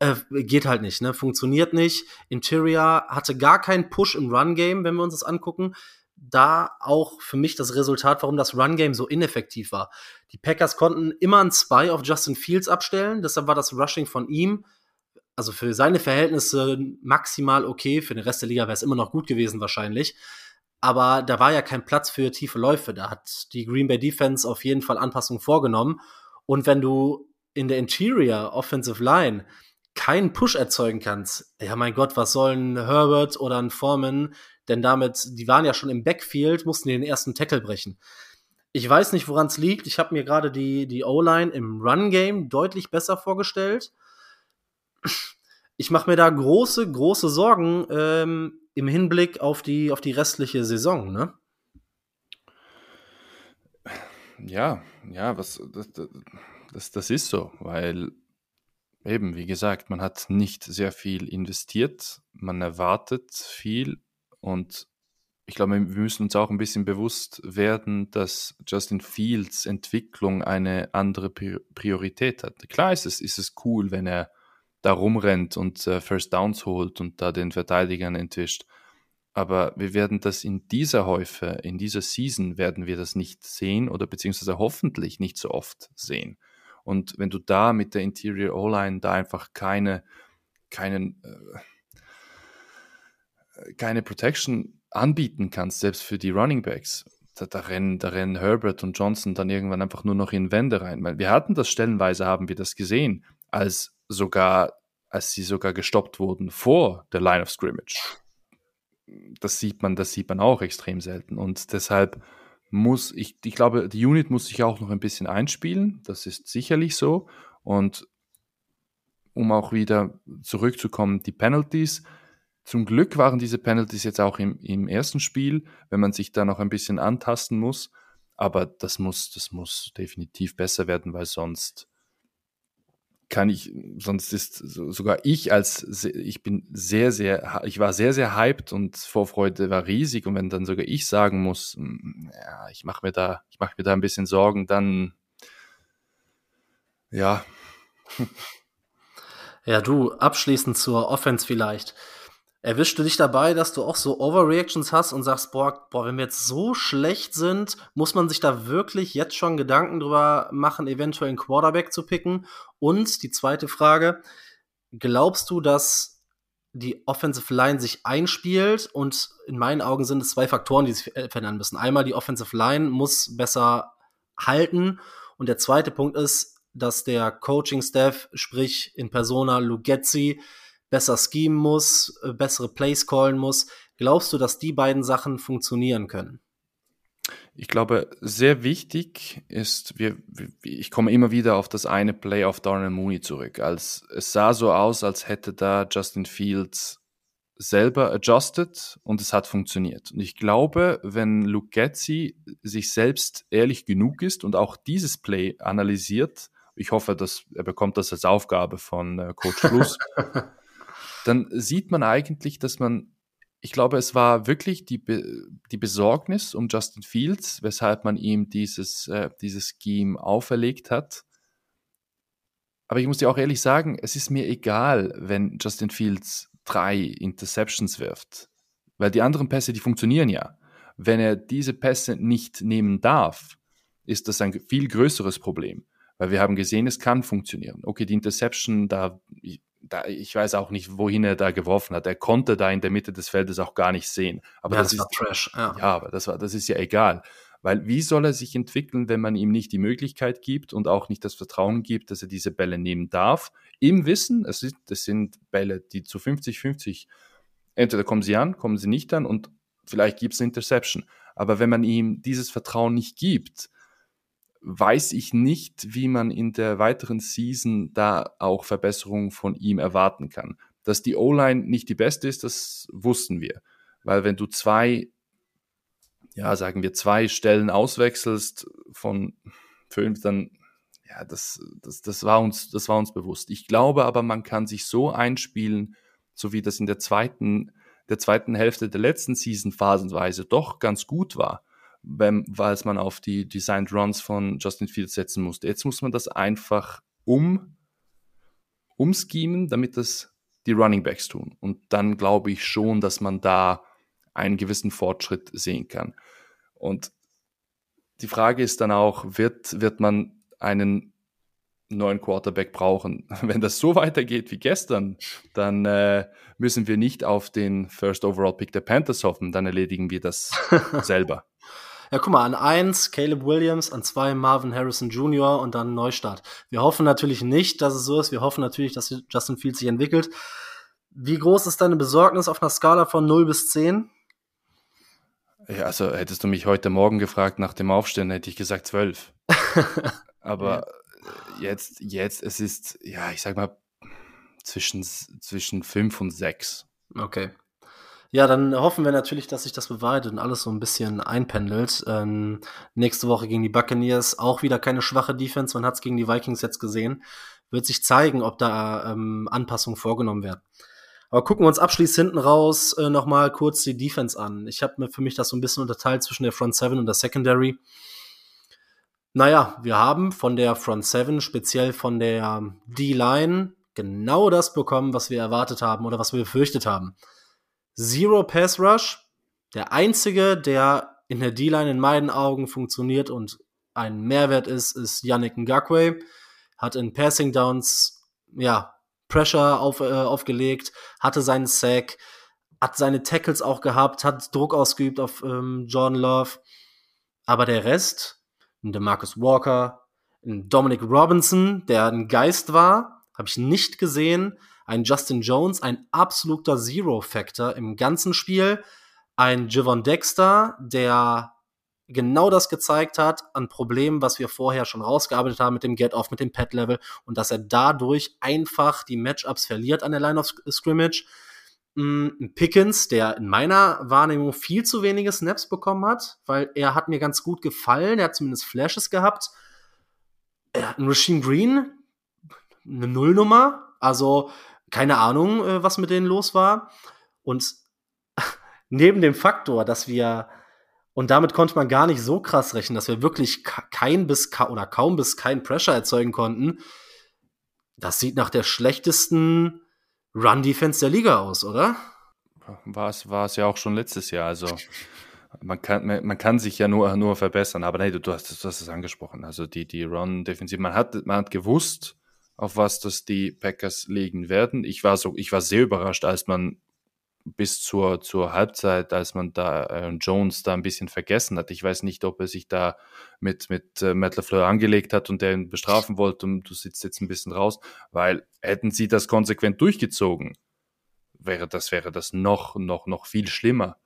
Äh, geht halt nicht, ne? Funktioniert nicht. Interior hatte gar keinen Push im Run-Game, wenn wir uns das angucken. Da auch für mich das Resultat, warum das Run-Game so ineffektiv war. Die Packers konnten immer einen Spy auf Justin Fields abstellen, deshalb war das Rushing von ihm, also für seine Verhältnisse maximal okay. Für den Rest der Liga wäre es immer noch gut gewesen, wahrscheinlich. Aber da war ja kein Platz für tiefe Läufe. Da hat die Green Bay Defense auf jeden Fall Anpassungen vorgenommen. Und wenn du in der Interior Offensive Line keinen Push erzeugen kannst, ja mein Gott, was sollen Herbert oder ein Foreman denn damit, die waren ja schon im Backfield, mussten den ersten Tackle brechen. Ich weiß nicht, woran es liegt. Ich habe mir gerade die, die O-Line im Run-Game deutlich besser vorgestellt. Ich mache mir da große, große Sorgen ähm, im Hinblick auf die, auf die restliche Saison, ne? Ja, ja, was, das, das, das ist so, weil eben, wie gesagt, man hat nicht sehr viel investiert, man erwartet viel und ich glaube, wir müssen uns auch ein bisschen bewusst werden, dass Justin Fields Entwicklung eine andere Priorität hat. Klar ist es, ist es cool, wenn er da rumrennt und äh, First Downs holt und da den Verteidigern entwischt. Aber wir werden das in dieser Häufe, in dieser Season werden wir das nicht sehen oder beziehungsweise hoffentlich nicht so oft sehen. Und wenn du da mit der Interior O-Line da einfach keine, keinen, äh, keine Protection anbieten kannst, selbst für die Running Backs, da, da, rennen, da rennen Herbert und Johnson dann irgendwann einfach nur noch in Wände rein. Weil wir hatten das stellenweise, haben wir das gesehen, als sogar, als sie sogar gestoppt wurden vor der Line of Scrimmage. Das sieht man, das sieht man auch extrem selten. Und deshalb muss ich, ich glaube, die Unit muss sich auch noch ein bisschen einspielen. Das ist sicherlich so. Und um auch wieder zurückzukommen, die Penalties, zum Glück waren diese Penalties jetzt auch im, im ersten Spiel, wenn man sich da noch ein bisschen antasten muss. Aber das muss, das muss definitiv besser werden, weil sonst kann ich, sonst ist sogar ich als, ich bin sehr, sehr, ich war sehr, sehr hyped und Vorfreude war riesig und wenn dann sogar ich sagen muss, hm, ja, ich mache mir da, ich mache mir da ein bisschen Sorgen, dann, ja. Ja, du, abschließend zur Offense vielleicht. Erwischst du dich dabei, dass du auch so Overreactions hast und sagst, boah, boah, wenn wir jetzt so schlecht sind, muss man sich da wirklich jetzt schon Gedanken drüber machen, eventuell einen Quarterback zu picken? Und die zweite Frage, glaubst du, dass die Offensive Line sich einspielt? Und in meinen Augen sind es zwei Faktoren, die sich verändern müssen. Einmal die Offensive Line muss besser halten. Und der zweite Punkt ist, dass der Coaching-Staff, sprich in Persona Lugetzi, besser schemen muss, äh, bessere Plays callen muss. Glaubst du, dass die beiden Sachen funktionieren können? Ich glaube, sehr wichtig ist, wir, ich komme immer wieder auf das eine Play auf Darnell Mooney zurück. Als, es sah so aus, als hätte da Justin Fields selber adjusted und es hat funktioniert. Und ich glaube, wenn Luke Getzi sich selbst ehrlich genug ist und auch dieses Play analysiert, ich hoffe, dass er bekommt das als Aufgabe von äh, Coach Fluss, dann sieht man eigentlich, dass man, ich glaube, es war wirklich die, Be die Besorgnis um Justin Fields, weshalb man ihm dieses, äh, dieses Scheme auferlegt hat. Aber ich muss dir auch ehrlich sagen, es ist mir egal, wenn Justin Fields drei Interceptions wirft, weil die anderen Pässe, die funktionieren ja. Wenn er diese Pässe nicht nehmen darf, ist das ein viel größeres Problem, weil wir haben gesehen, es kann funktionieren. Okay, die Interception, da da, ich weiß auch nicht, wohin er da geworfen hat. Er konnte da in der Mitte des Feldes auch gar nicht sehen. Aber ja, das, das ist Trash. Ja. ja, aber das war, das ist ja egal. Weil wie soll er sich entwickeln, wenn man ihm nicht die Möglichkeit gibt und auch nicht das Vertrauen gibt, dass er diese Bälle nehmen darf? Im Wissen, es sind, es sind Bälle, die zu 50-50, entweder kommen sie an, kommen sie nicht an und vielleicht gibt es eine Interception. Aber wenn man ihm dieses Vertrauen nicht gibt, weiß ich nicht, wie man in der weiteren Season da auch Verbesserungen von ihm erwarten kann. Dass die O-Line nicht die beste ist, das wussten wir. Weil wenn du zwei, ja, sagen wir, zwei Stellen auswechselst von fünf, dann, ja, das, das, das, war uns, das war uns bewusst. Ich glaube aber, man kann sich so einspielen, so wie das in der zweiten, der zweiten Hälfte der letzten Season phasenweise doch ganz gut war wenn, weil man auf die Designed Runs von Justin Fields setzen musste. Jetzt muss man das einfach um, umschemen, damit das die Running Backs tun. Und dann glaube ich schon, dass man da einen gewissen Fortschritt sehen kann. Und die Frage ist dann auch, wird, wird man einen neuen Quarterback brauchen? Wenn das so weitergeht wie gestern, dann äh, müssen wir nicht auf den First Overall Pick der Panthers hoffen, dann erledigen wir das selber. Ja, guck mal, an eins Caleb Williams, an zwei Marvin Harrison Jr. und dann Neustart. Wir hoffen natürlich nicht, dass es so ist. Wir hoffen natürlich, dass Justin Fields sich entwickelt. Wie groß ist deine Besorgnis auf einer Skala von 0 bis 10? Ja, also hättest du mich heute Morgen gefragt nach dem Aufstehen, hätte ich gesagt 12. Aber ja. jetzt, jetzt, es ist, ja, ich sag mal, zwischen, zwischen 5 und 6. Okay. Ja, dann hoffen wir natürlich, dass sich das bewahrheitet und alles so ein bisschen einpendelt. Ähm, nächste Woche gegen die Buccaneers auch wieder keine schwache Defense. Man hat es gegen die Vikings jetzt gesehen. Wird sich zeigen, ob da ähm, Anpassungen vorgenommen werden. Aber gucken wir uns abschließend hinten raus äh, nochmal kurz die Defense an. Ich habe mir für mich das so ein bisschen unterteilt zwischen der Front 7 und der Secondary. Naja, wir haben von der Front 7, speziell von der D-Line, genau das bekommen, was wir erwartet haben oder was wir befürchtet haben. Zero Pass Rush. Der einzige, der in der D-Line in meinen Augen funktioniert und ein Mehrwert ist, ist Yannick Ngakwe. Hat in Passing Downs, ja, Pressure auf, äh, aufgelegt, hatte seinen Sack, hat seine Tackles auch gehabt, hat Druck ausgeübt auf ähm, Jordan Love. Aber der Rest, der Marcus Walker, Dominic Robinson, der ein Geist war, habe ich nicht gesehen ein Justin Jones, ein absoluter Zero-Factor im ganzen Spiel, ein Javon Dexter, der genau das gezeigt hat an Problemen, was wir vorher schon rausgearbeitet haben mit dem Get-Off, mit dem Pet-Level und dass er dadurch einfach die Matchups verliert an der Line of Scrimmage. Mm, Pickens, der in meiner Wahrnehmung viel zu wenige Snaps bekommen hat, weil er hat mir ganz gut gefallen, er hat zumindest Flashes gehabt. Ein Rasheem Green, eine Nullnummer, also keine Ahnung, äh, was mit denen los war. Und neben dem Faktor, dass wir, und damit konnte man gar nicht so krass rechnen, dass wir wirklich kein bis oder kaum bis kein Pressure erzeugen konnten, das sieht nach der schlechtesten Run-Defense der Liga aus, oder? War es, war es ja auch schon letztes Jahr. Also man kann, man kann sich ja nur, nur verbessern, aber nee, du, du, hast, du hast es angesprochen. Also die, die Run-Defensive, man hat, man hat gewusst, auf was das die Packers legen werden. Ich war so, ich war sehr überrascht, als man bis zur, zur Halbzeit, als man da äh, Jones da ein bisschen vergessen hat. Ich weiß nicht, ob er sich da mit, mit äh, Matt LaFleur angelegt hat und der ihn bestrafen wollte und du sitzt jetzt ein bisschen raus, weil hätten sie das konsequent durchgezogen, wäre das, wäre das noch, noch, noch viel schlimmer.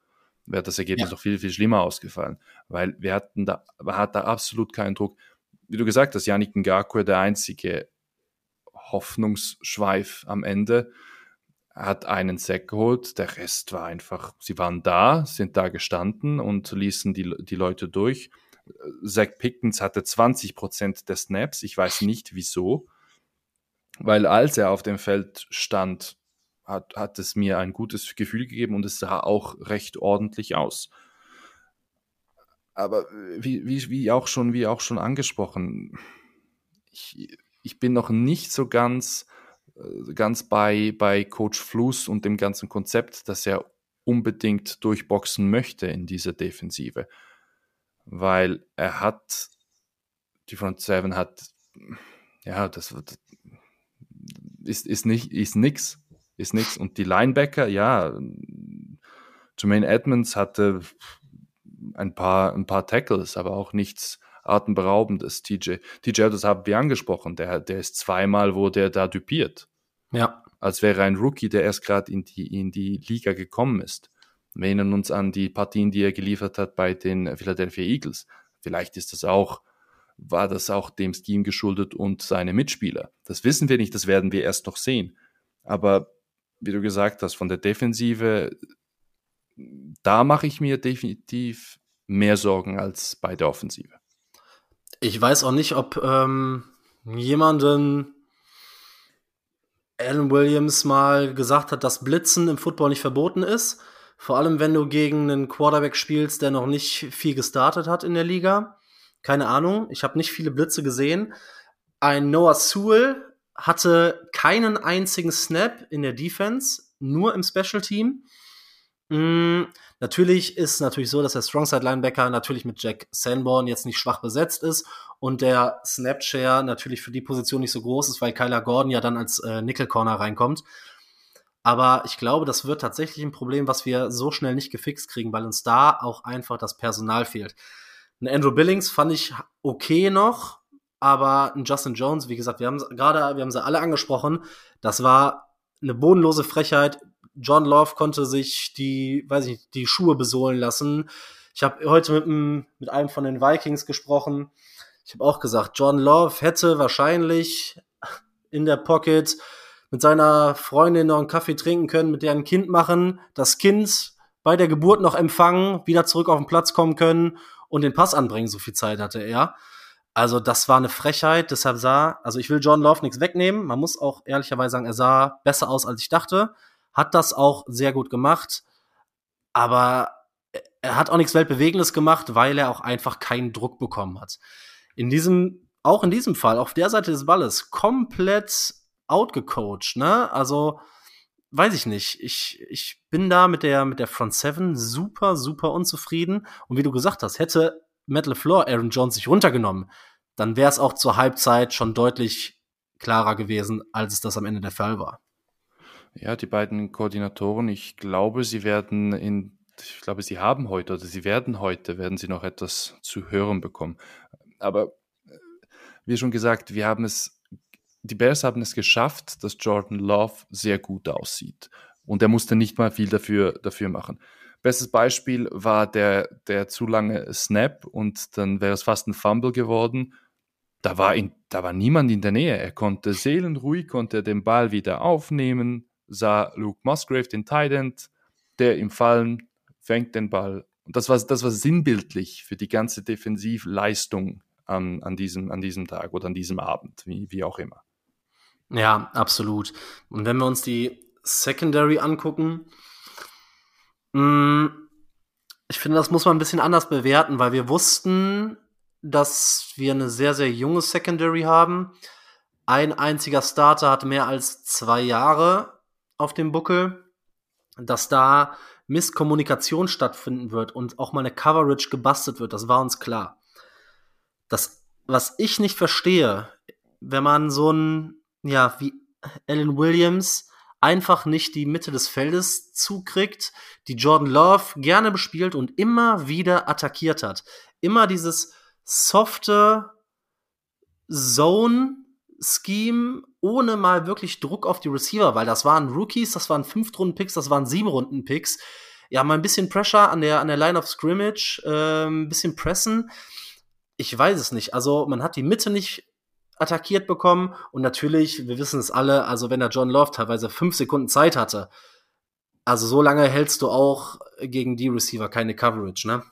Wäre das Ergebnis ja. noch viel, viel schlimmer ausgefallen. Weil wir hatten da, man hat da absolut keinen Druck. Wie du gesagt hast, Yannick Ngakwe der einzige Hoffnungsschweif am Ende. Er hat einen Sack geholt, der Rest war einfach, sie waren da, sind da gestanden und ließen die, die Leute durch. Zach Pickens hatte 20% der Snaps, ich weiß nicht wieso, weil als er auf dem Feld stand, hat, hat es mir ein gutes Gefühl gegeben und es sah auch recht ordentlich aus. Aber wie, wie, wie, auch, schon, wie auch schon angesprochen, ich, ich bin noch nicht so ganz, äh, ganz bei, bei Coach Fluss und dem ganzen Konzept, dass er unbedingt durchboxen möchte in dieser Defensive. Weil er hat, die Front Seven hat, ja, das ist, ist nicht, ist nix, ist nix. Und die Linebacker, ja, Jermaine Edmonds hatte ein paar, ein paar Tackles, aber auch nichts, atemberaubendes, TJ. TJ, das haben wir angesprochen, der, der ist zweimal, wo der da dupiert. Ja. Als wäre ein Rookie, der erst gerade in die, in die Liga gekommen ist. Wir erinnern uns an die Partien, die er geliefert hat bei den Philadelphia Eagles. Vielleicht ist das auch, war das auch dem Scheme geschuldet und seine Mitspieler. Das wissen wir nicht, das werden wir erst noch sehen. Aber wie du gesagt hast, von der Defensive, da mache ich mir definitiv mehr Sorgen als bei der Offensive. Ich weiß auch nicht, ob ähm, jemanden Alan Williams mal gesagt hat, dass Blitzen im Football nicht verboten ist. Vor allem, wenn du gegen einen Quarterback spielst, der noch nicht viel gestartet hat in der Liga. Keine Ahnung, ich habe nicht viele Blitze gesehen. Ein Noah Sewell hatte keinen einzigen Snap in der Defense, nur im Special Team. Natürlich ist natürlich so, dass der Strongside Linebacker natürlich mit Jack Sanborn jetzt nicht schwach besetzt ist und der Snapshare natürlich für die Position nicht so groß ist, weil Kyler Gordon ja dann als äh, Nickel Corner reinkommt. Aber ich glaube, das wird tatsächlich ein Problem, was wir so schnell nicht gefixt kriegen, weil uns da auch einfach das Personal fehlt. Ein Andrew Billings fand ich okay noch, aber ein Justin Jones, wie gesagt, wir haben gerade, wir haben sie alle angesprochen, das war eine bodenlose Frechheit. John Love konnte sich die, weiß ich nicht, die Schuhe besohlen lassen. Ich habe heute mit, einem, mit einem von den Vikings gesprochen. Ich habe auch gesagt, John Love hätte wahrscheinlich in der Pocket mit seiner Freundin noch einen Kaffee trinken können, mit der ein Kind machen, das Kind bei der Geburt noch empfangen, wieder zurück auf den Platz kommen können und den Pass anbringen. So viel Zeit hatte er. Also das war eine Frechheit. Deshalb sah, also ich will John Love nichts wegnehmen. Man muss auch ehrlicherweise sagen, er sah besser aus, als ich dachte. Hat das auch sehr gut gemacht. Aber er hat auch nichts Weltbewegendes gemacht, weil er auch einfach keinen Druck bekommen hat. In diesem, auch in diesem Fall, auf der Seite des Balles, komplett outgecoacht, ne? Also, weiß ich nicht. Ich, ich bin da mit der, mit der Front Seven super, super unzufrieden. Und wie du gesagt hast, hätte Matt LeFleur Aaron Jones sich runtergenommen, dann wäre es auch zur Halbzeit schon deutlich klarer gewesen, als es das am Ende der Fall war. Ja, die beiden Koordinatoren, ich glaube, sie werden in, ich glaube, sie haben heute oder sie werden heute, werden sie noch etwas zu hören bekommen. Aber äh, wie schon gesagt, wir haben es, die Bears haben es geschafft, dass Jordan Love sehr gut aussieht. Und er musste nicht mal viel dafür, dafür machen. Bestes Beispiel war der, der zu lange Snap und dann wäre es fast ein Fumble geworden. Da war, in, da war niemand in der Nähe. Er konnte seelenruhig, konnte den Ball wieder aufnehmen, sah Luke Musgrave, den Tight End, der im Fallen fängt den Ball. Und das war, das war sinnbildlich für die ganze Defensivleistung an, an, diesem, an diesem Tag oder an diesem Abend, wie, wie auch immer. Ja, absolut. Und wenn wir uns die Secondary angucken, Mm, ich finde, das muss man ein bisschen anders bewerten, weil wir wussten, dass wir eine sehr, sehr junge Secondary haben. Ein einziger Starter hat mehr als zwei Jahre auf dem Buckel. Dass da Misskommunikation stattfinden wird und auch mal eine Coverage gebastelt wird, das war uns klar. Das, was ich nicht verstehe, wenn man so ein, ja, wie Alan Williams einfach nicht die Mitte des Feldes zukriegt, die Jordan Love gerne bespielt und immer wieder attackiert hat. Immer dieses softe Zone-Scheme ohne mal wirklich Druck auf die Receiver, weil das waren Rookies, das waren Fünftrunden-Picks, das waren Siebenrunden-Picks. Ja, mal ein bisschen Pressure an der, an der Line of Scrimmage, äh, ein bisschen pressen. Ich weiß es nicht. Also, man hat die Mitte nicht attackiert bekommen. Und natürlich, wir wissen es alle, also wenn der John Love teilweise fünf Sekunden Zeit hatte, also so lange hältst du auch gegen die Receiver keine Coverage, ne?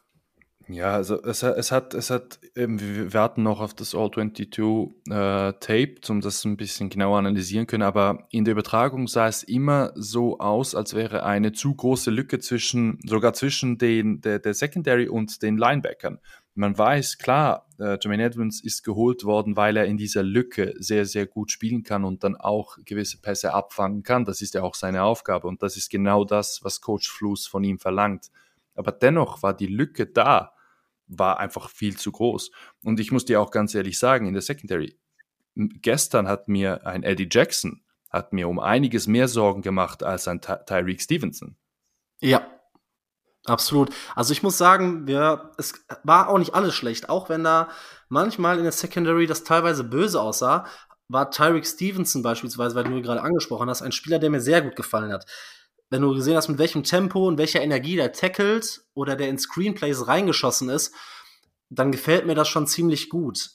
Ja, also es, es hat, es hat wir warten noch auf das All-22 äh, um das ein bisschen genauer analysieren können, aber in der Übertragung sah es immer so aus, als wäre eine zu große Lücke zwischen, sogar zwischen den, der, der Secondary und den Linebackern. Man weiß, klar, äh, Jermaine Edmonds ist geholt worden, weil er in dieser Lücke sehr, sehr gut spielen kann und dann auch gewisse Pässe abfangen kann. Das ist ja auch seine Aufgabe und das ist genau das, was Coach Fluss von ihm verlangt. Aber dennoch war die Lücke da, war einfach viel zu groß. Und ich muss dir auch ganz ehrlich sagen, in der Secondary, gestern hat mir ein Eddie Jackson, hat mir um einiges mehr Sorgen gemacht als ein Ty Tyreek Stevenson. Ja, Absolut. Also ich muss sagen, wir, es war auch nicht alles schlecht, auch wenn da manchmal in der Secondary das teilweise böse aussah, war Tyreek Stevenson beispielsweise, weil du gerade angesprochen hast, ein Spieler, der mir sehr gut gefallen hat. Wenn du gesehen hast, mit welchem Tempo und welcher Energie der tackelt oder der in Screenplays reingeschossen ist, dann gefällt mir das schon ziemlich gut.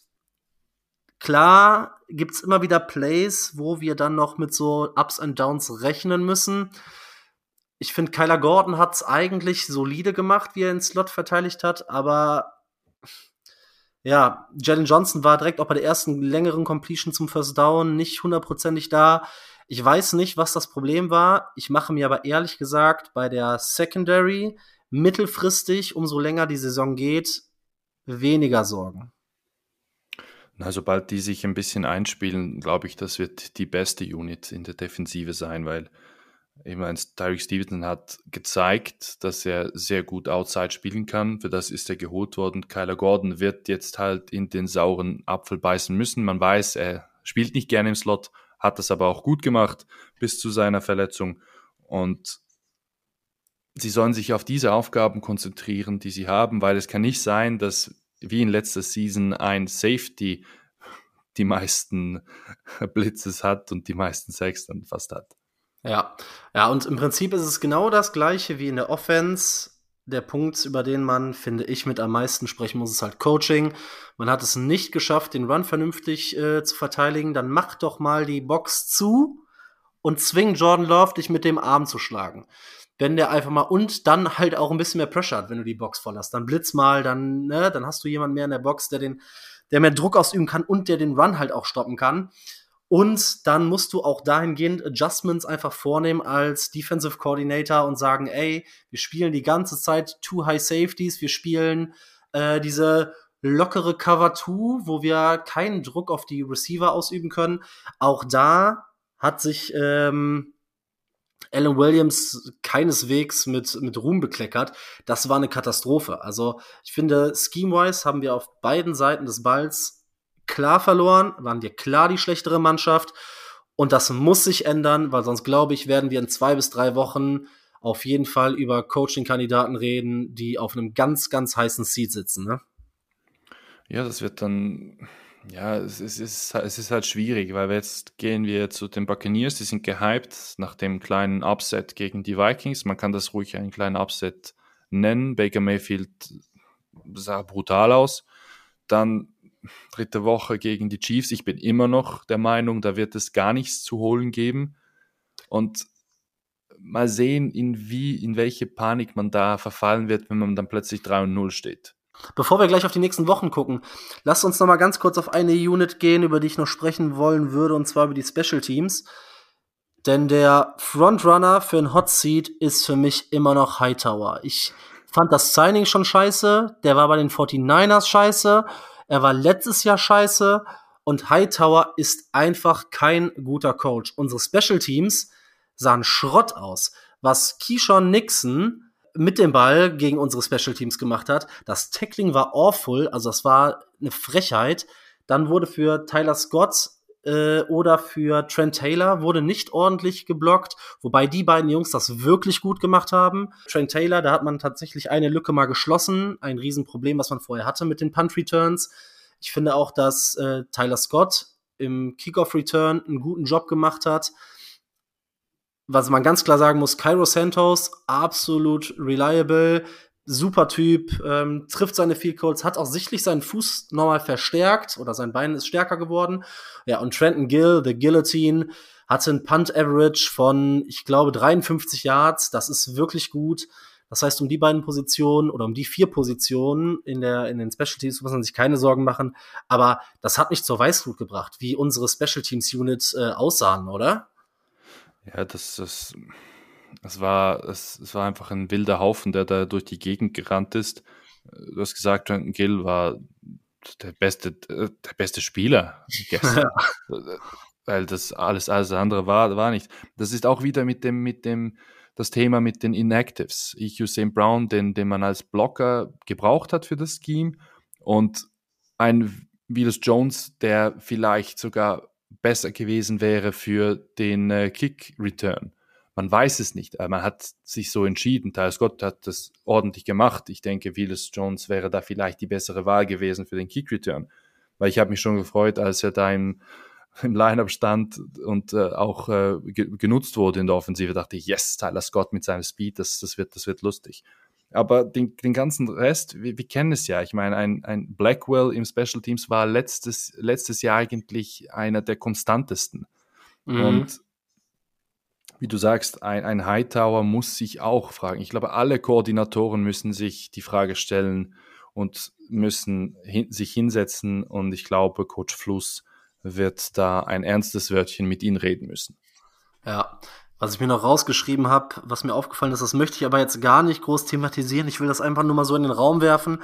Klar gibt's immer wieder Plays, wo wir dann noch mit so Ups und Downs rechnen müssen ich finde, Kyler Gordon hat es eigentlich solide gemacht, wie er den Slot verteidigt hat, aber ja, Jalen Johnson war direkt auch bei der ersten längeren Completion zum First Down nicht hundertprozentig da. Ich weiß nicht, was das Problem war. Ich mache mir aber ehrlich gesagt bei der Secondary mittelfristig, umso länger die Saison geht, weniger Sorgen. Na, sobald die sich ein bisschen einspielen, glaube ich, das wird die beste Unit in der Defensive sein, weil ich meine, Tyreek Stevenson hat gezeigt, dass er sehr gut Outside spielen kann. Für das ist er geholt worden. Kyler Gordon wird jetzt halt in den sauren Apfel beißen müssen. Man weiß, er spielt nicht gerne im Slot, hat das aber auch gut gemacht bis zu seiner Verletzung. Und sie sollen sich auf diese Aufgaben konzentrieren, die sie haben, weil es kann nicht sein, dass wie in letzter Season ein Safety die meisten Blitzes hat und die meisten Sacks dann fast hat. Ja, ja, und im Prinzip ist es genau das gleiche wie in der Offense. Der Punkt, über den man, finde ich, mit am meisten sprechen muss, ist halt Coaching. Man hat es nicht geschafft, den Run vernünftig äh, zu verteidigen. Dann mach doch mal die Box zu und zwing Jordan Love, dich mit dem Arm zu schlagen. Wenn der einfach mal und dann halt auch ein bisschen mehr Pressure hat, wenn du die Box voll hast. Dann blitz mal, dann, ne, dann hast du jemanden mehr in der Box, der den, der mehr Druck ausüben kann und der den Run halt auch stoppen kann. Und dann musst du auch dahingehend Adjustments einfach vornehmen als Defensive Coordinator und sagen, ey, wir spielen die ganze Zeit Two High Safeties, wir spielen äh, diese lockere Cover 2, wo wir keinen Druck auf die Receiver ausüben können. Auch da hat sich ähm, Alan Williams keineswegs mit, mit Ruhm bekleckert. Das war eine Katastrophe. Also ich finde, scheme-wise haben wir auf beiden Seiten des Balls klar verloren, waren wir klar die schlechtere Mannschaft. Und das muss sich ändern, weil sonst glaube ich, werden wir in zwei bis drei Wochen auf jeden Fall über Coaching-Kandidaten reden, die auf einem ganz, ganz heißen Seat sitzen. Ne? Ja, das wird dann ja, es, es, ist, es ist halt schwierig, weil jetzt gehen wir zu den Buccaneers, die sind gehypt nach dem kleinen Upset gegen die Vikings. Man kann das ruhig einen kleinen Upset nennen. Baker Mayfield sah brutal aus. Dann dritte Woche gegen die Chiefs. Ich bin immer noch der Meinung, da wird es gar nichts zu holen geben. Und mal sehen, in wie, in welche Panik man da verfallen wird, wenn man dann plötzlich 3 und 0 steht. Bevor wir gleich auf die nächsten Wochen gucken, lasst uns noch mal ganz kurz auf eine Unit gehen, über die ich noch sprechen wollen würde, und zwar über die Special Teams. Denn der Frontrunner für ein Hot Seat ist für mich immer noch Hightower. Ich fand das Signing schon scheiße, der war bei den 49ers scheiße, er war letztes Jahr scheiße und Hightower ist einfach kein guter Coach. Unsere Special Teams sahen Schrott aus. Was Keyshawn Nixon mit dem Ball gegen unsere Special Teams gemacht hat. Das Tackling war awful, also das war eine Frechheit. Dann wurde für Tyler Scott äh, oder für Trent Taylor wurde nicht ordentlich geblockt, wobei die beiden Jungs das wirklich gut gemacht haben. Trent Taylor, da hat man tatsächlich eine Lücke mal geschlossen, ein Riesenproblem, was man vorher hatte mit den Punt Returns. Ich finde auch, dass äh, Tyler Scott im Kickoff Return einen guten Job gemacht hat was man ganz klar sagen muss, Cairo Santos, absolut reliable, super Typ, ähm, trifft seine Field Goals, hat auch sichtlich seinen Fuß nochmal verstärkt oder sein Bein ist stärker geworden. Ja, und Trenton Gill, The Guillotine, hatte ein Punt Average von, ich glaube, 53 Yards. Das ist wirklich gut. Das heißt, um die beiden Positionen oder um die vier Positionen in der, in den Special Teams muss man sich keine Sorgen machen. Aber das hat mich zur Weißglut gebracht, wie unsere Special Teams Units äh, aussahen, oder? Ja, das, das, das war, es, es war einfach ein wilder Haufen, der da durch die Gegend gerannt ist. Du hast gesagt, Trenton Gill war der beste, der beste Spieler gestern. Weil das alles, alles andere war, war nicht. Das ist auch wieder mit dem, mit dem, das Thema mit den Inactives. Ich Usain Brown, den, den man als Blocker gebraucht hat für das Scheme und ein Willis Jones, der vielleicht sogar besser gewesen wäre für den äh, Kick-Return. Man weiß es nicht. Man hat sich so entschieden. Tyler Scott hat das ordentlich gemacht. Ich denke, Willis Jones wäre da vielleicht die bessere Wahl gewesen für den Kick-Return. Weil ich habe mich schon gefreut, als er da im, im Line-Up stand und äh, auch äh, ge genutzt wurde in der Offensive, dachte ich, yes, Tyler Scott mit seinem Speed, das, das, wird, das wird lustig. Aber den, den ganzen Rest, wir, wir kennen es ja. Ich meine, ein, ein Blackwell im Special Teams war letztes, letztes Jahr eigentlich einer der konstantesten. Mhm. Und wie du sagst, ein, ein Hightower muss sich auch fragen. Ich glaube, alle Koordinatoren müssen sich die Frage stellen und müssen hin, sich hinsetzen. Und ich glaube, Coach Fluss wird da ein ernstes Wörtchen mit ihnen reden müssen. Ja, was ich mir noch rausgeschrieben habe, was mir aufgefallen ist, das möchte ich aber jetzt gar nicht groß thematisieren. Ich will das einfach nur mal so in den Raum werfen.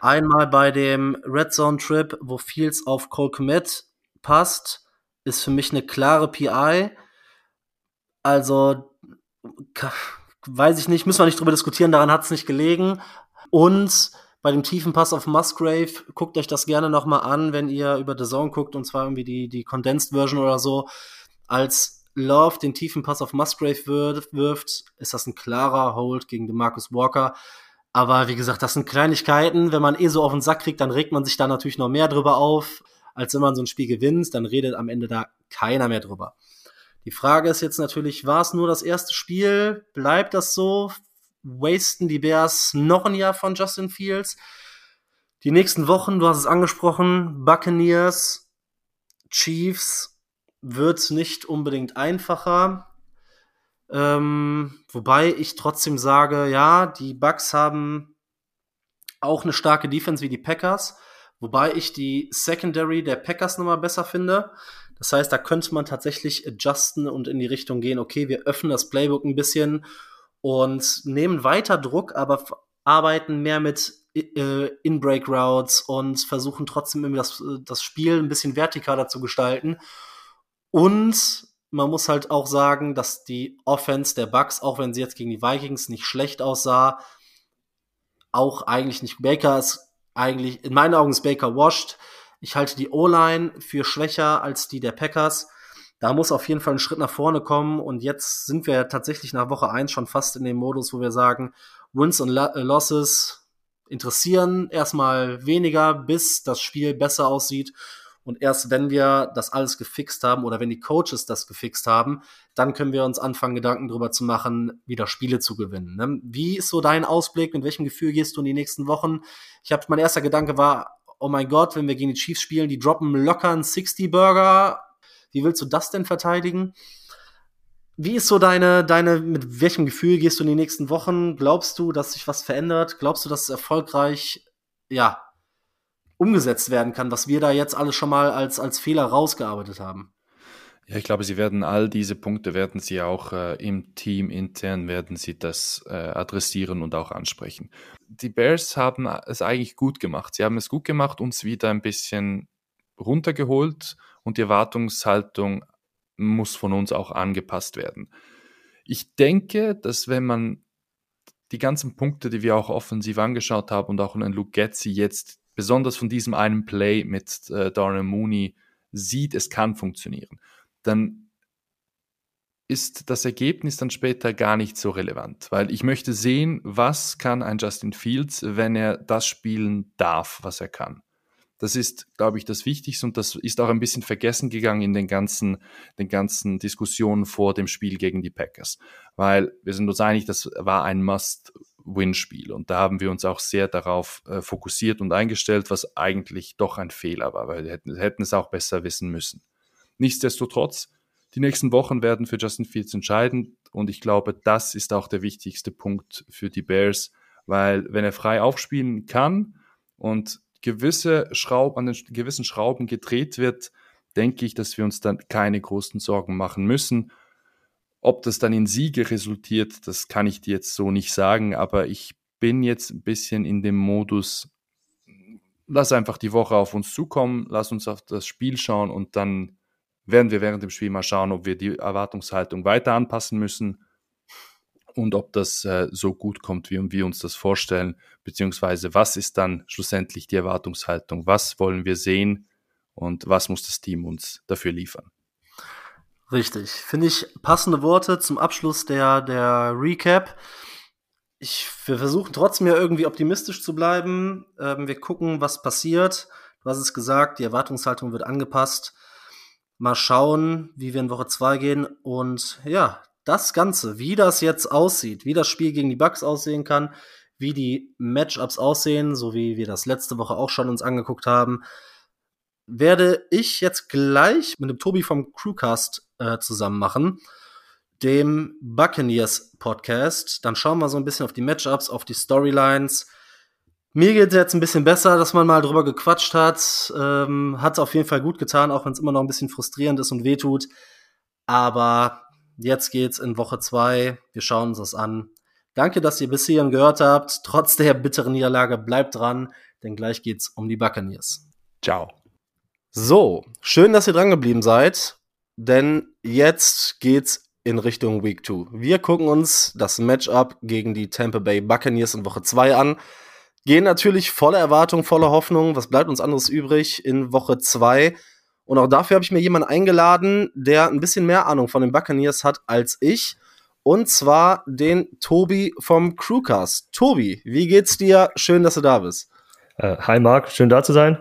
Einmal bei dem Red Zone Trip, wo Fields auf Cole Komet passt, ist für mich eine klare PI. Also, weiß ich nicht, müssen wir nicht drüber diskutieren, daran hat es nicht gelegen. Und bei dem tiefen Pass auf Musgrave, guckt euch das gerne nochmal an, wenn ihr über The Zone guckt, und zwar irgendwie die, die Condensed Version oder so, als Love den tiefen Pass auf Musgrave wirft, ist das ein klarer Hold gegen DeMarcus Walker. Aber wie gesagt, das sind Kleinigkeiten. Wenn man eh so auf den Sack kriegt, dann regt man sich da natürlich noch mehr drüber auf, als wenn man so ein Spiel gewinnt. Dann redet am Ende da keiner mehr drüber. Die Frage ist jetzt natürlich, war es nur das erste Spiel? Bleibt das so? Wasten die Bears noch ein Jahr von Justin Fields? Die nächsten Wochen, du hast es angesprochen, Buccaneers, Chiefs wird nicht unbedingt einfacher. Ähm, wobei ich trotzdem sage, ja, die Bucks haben auch eine starke Defense wie die Packers, wobei ich die Secondary der Packers nochmal besser finde. Das heißt, da könnte man tatsächlich adjusten und in die Richtung gehen, okay, wir öffnen das Playbook ein bisschen und nehmen weiter Druck, aber arbeiten mehr mit äh, In-Break Routes und versuchen trotzdem irgendwie das, das Spiel ein bisschen vertikaler zu gestalten. Und man muss halt auch sagen, dass die Offense der Bucks, auch wenn sie jetzt gegen die Vikings nicht schlecht aussah, auch eigentlich nicht. Baker ist eigentlich, in meinen Augen ist Baker washed. Ich halte die O-Line für schwächer als die der Packers. Da muss auf jeden Fall ein Schritt nach vorne kommen. Und jetzt sind wir tatsächlich nach Woche eins schon fast in dem Modus, wo wir sagen, Wins und Losses interessieren erstmal weniger, bis das Spiel besser aussieht. Und erst wenn wir das alles gefixt haben oder wenn die Coaches das gefixt haben, dann können wir uns anfangen, Gedanken darüber zu machen, wieder Spiele zu gewinnen. Ne? Wie ist so dein Ausblick? Mit welchem Gefühl gehst du in die nächsten Wochen? Ich habe mein erster Gedanke war, oh mein Gott, wenn wir gegen die Chiefs spielen, die droppen locker einen 60 Burger. Wie willst du das denn verteidigen? Wie ist so deine, deine, mit welchem Gefühl gehst du in die nächsten Wochen? Glaubst du, dass sich was verändert? Glaubst du, dass es erfolgreich, ja, umgesetzt werden kann, was wir da jetzt alles schon mal als, als Fehler rausgearbeitet haben? Ja, ich glaube, sie werden all diese Punkte werden sie auch äh, im Team intern werden sie das äh, adressieren und auch ansprechen. Die Bears haben es eigentlich gut gemacht. Sie haben es gut gemacht, uns wieder ein bisschen runtergeholt und die Erwartungshaltung muss von uns auch angepasst werden. Ich denke, dass wenn man die ganzen Punkte, die wir auch offensiv angeschaut haben und auch in Luke Getzi jetzt besonders von diesem einen Play mit äh, Darnell Mooney sieht, es kann funktionieren, dann ist das Ergebnis dann später gar nicht so relevant, weil ich möchte sehen, was kann ein Justin Fields, wenn er das spielen darf, was er kann. Das ist, glaube ich, das Wichtigste und das ist auch ein bisschen vergessen gegangen in den ganzen, den ganzen Diskussionen vor dem Spiel gegen die Packers. Weil wir sind uns einig, das war ein Must-Win-Spiel und da haben wir uns auch sehr darauf äh, fokussiert und eingestellt, was eigentlich doch ein Fehler war, weil wir hätten, hätten es auch besser wissen müssen. Nichtsdestotrotz, die nächsten Wochen werden für Justin Fields entscheidend und ich glaube, das ist auch der wichtigste Punkt für die Bears, weil wenn er frei aufspielen kann und gewisse Schrauben, an den gewissen Schrauben gedreht wird, denke ich, dass wir uns dann keine großen Sorgen machen müssen. Ob das dann in Siege resultiert, das kann ich dir jetzt so nicht sagen, aber ich bin jetzt ein bisschen in dem Modus, lass einfach die Woche auf uns zukommen, lass uns auf das Spiel schauen und dann werden wir während dem Spiel mal schauen, ob wir die Erwartungshaltung weiter anpassen müssen und ob das äh, so gut kommt, wie wir uns das vorstellen, beziehungsweise was ist dann schlussendlich die Erwartungshaltung, was wollen wir sehen und was muss das Team uns dafür liefern. Richtig, finde ich passende Worte zum Abschluss der, der Recap. Ich, wir versuchen trotzdem ja irgendwie optimistisch zu bleiben. Ähm, wir gucken, was passiert. Du hast es gesagt, die Erwartungshaltung wird angepasst. Mal schauen, wie wir in Woche 2 gehen. Und ja, das Ganze, wie das jetzt aussieht, wie das Spiel gegen die Bucks aussehen kann, wie die Matchups aussehen, so wie wir das letzte Woche auch schon uns angeguckt haben, werde ich jetzt gleich mit dem Tobi vom Crewcast äh, zusammen machen, dem Buccaneers Podcast. Dann schauen wir so ein bisschen auf die Matchups, auf die Storylines. Mir geht es jetzt ein bisschen besser, dass man mal drüber gequatscht hat. Ähm, hat auf jeden Fall gut getan, auch wenn es immer noch ein bisschen frustrierend ist und wehtut. Aber Jetzt geht's in Woche zwei. Wir schauen uns das an. Danke, dass ihr bis hierhin gehört habt. Trotz der bitteren Niederlage bleibt dran, denn gleich geht's um die Buccaneers. Ciao. So, schön, dass ihr dran geblieben seid, denn jetzt geht's in Richtung Week 2. Wir gucken uns das Matchup gegen die Tampa Bay Buccaneers in Woche 2 an. Gehen natürlich voller Erwartung, voller Hoffnung. Was bleibt uns anderes übrig in Woche 2? Und auch dafür habe ich mir jemanden eingeladen, der ein bisschen mehr Ahnung von den Buccaneers hat als ich. Und zwar den Tobi vom Crewcast. Tobi, wie geht's dir? Schön, dass du da bist. Uh, hi Marc, schön da zu sein.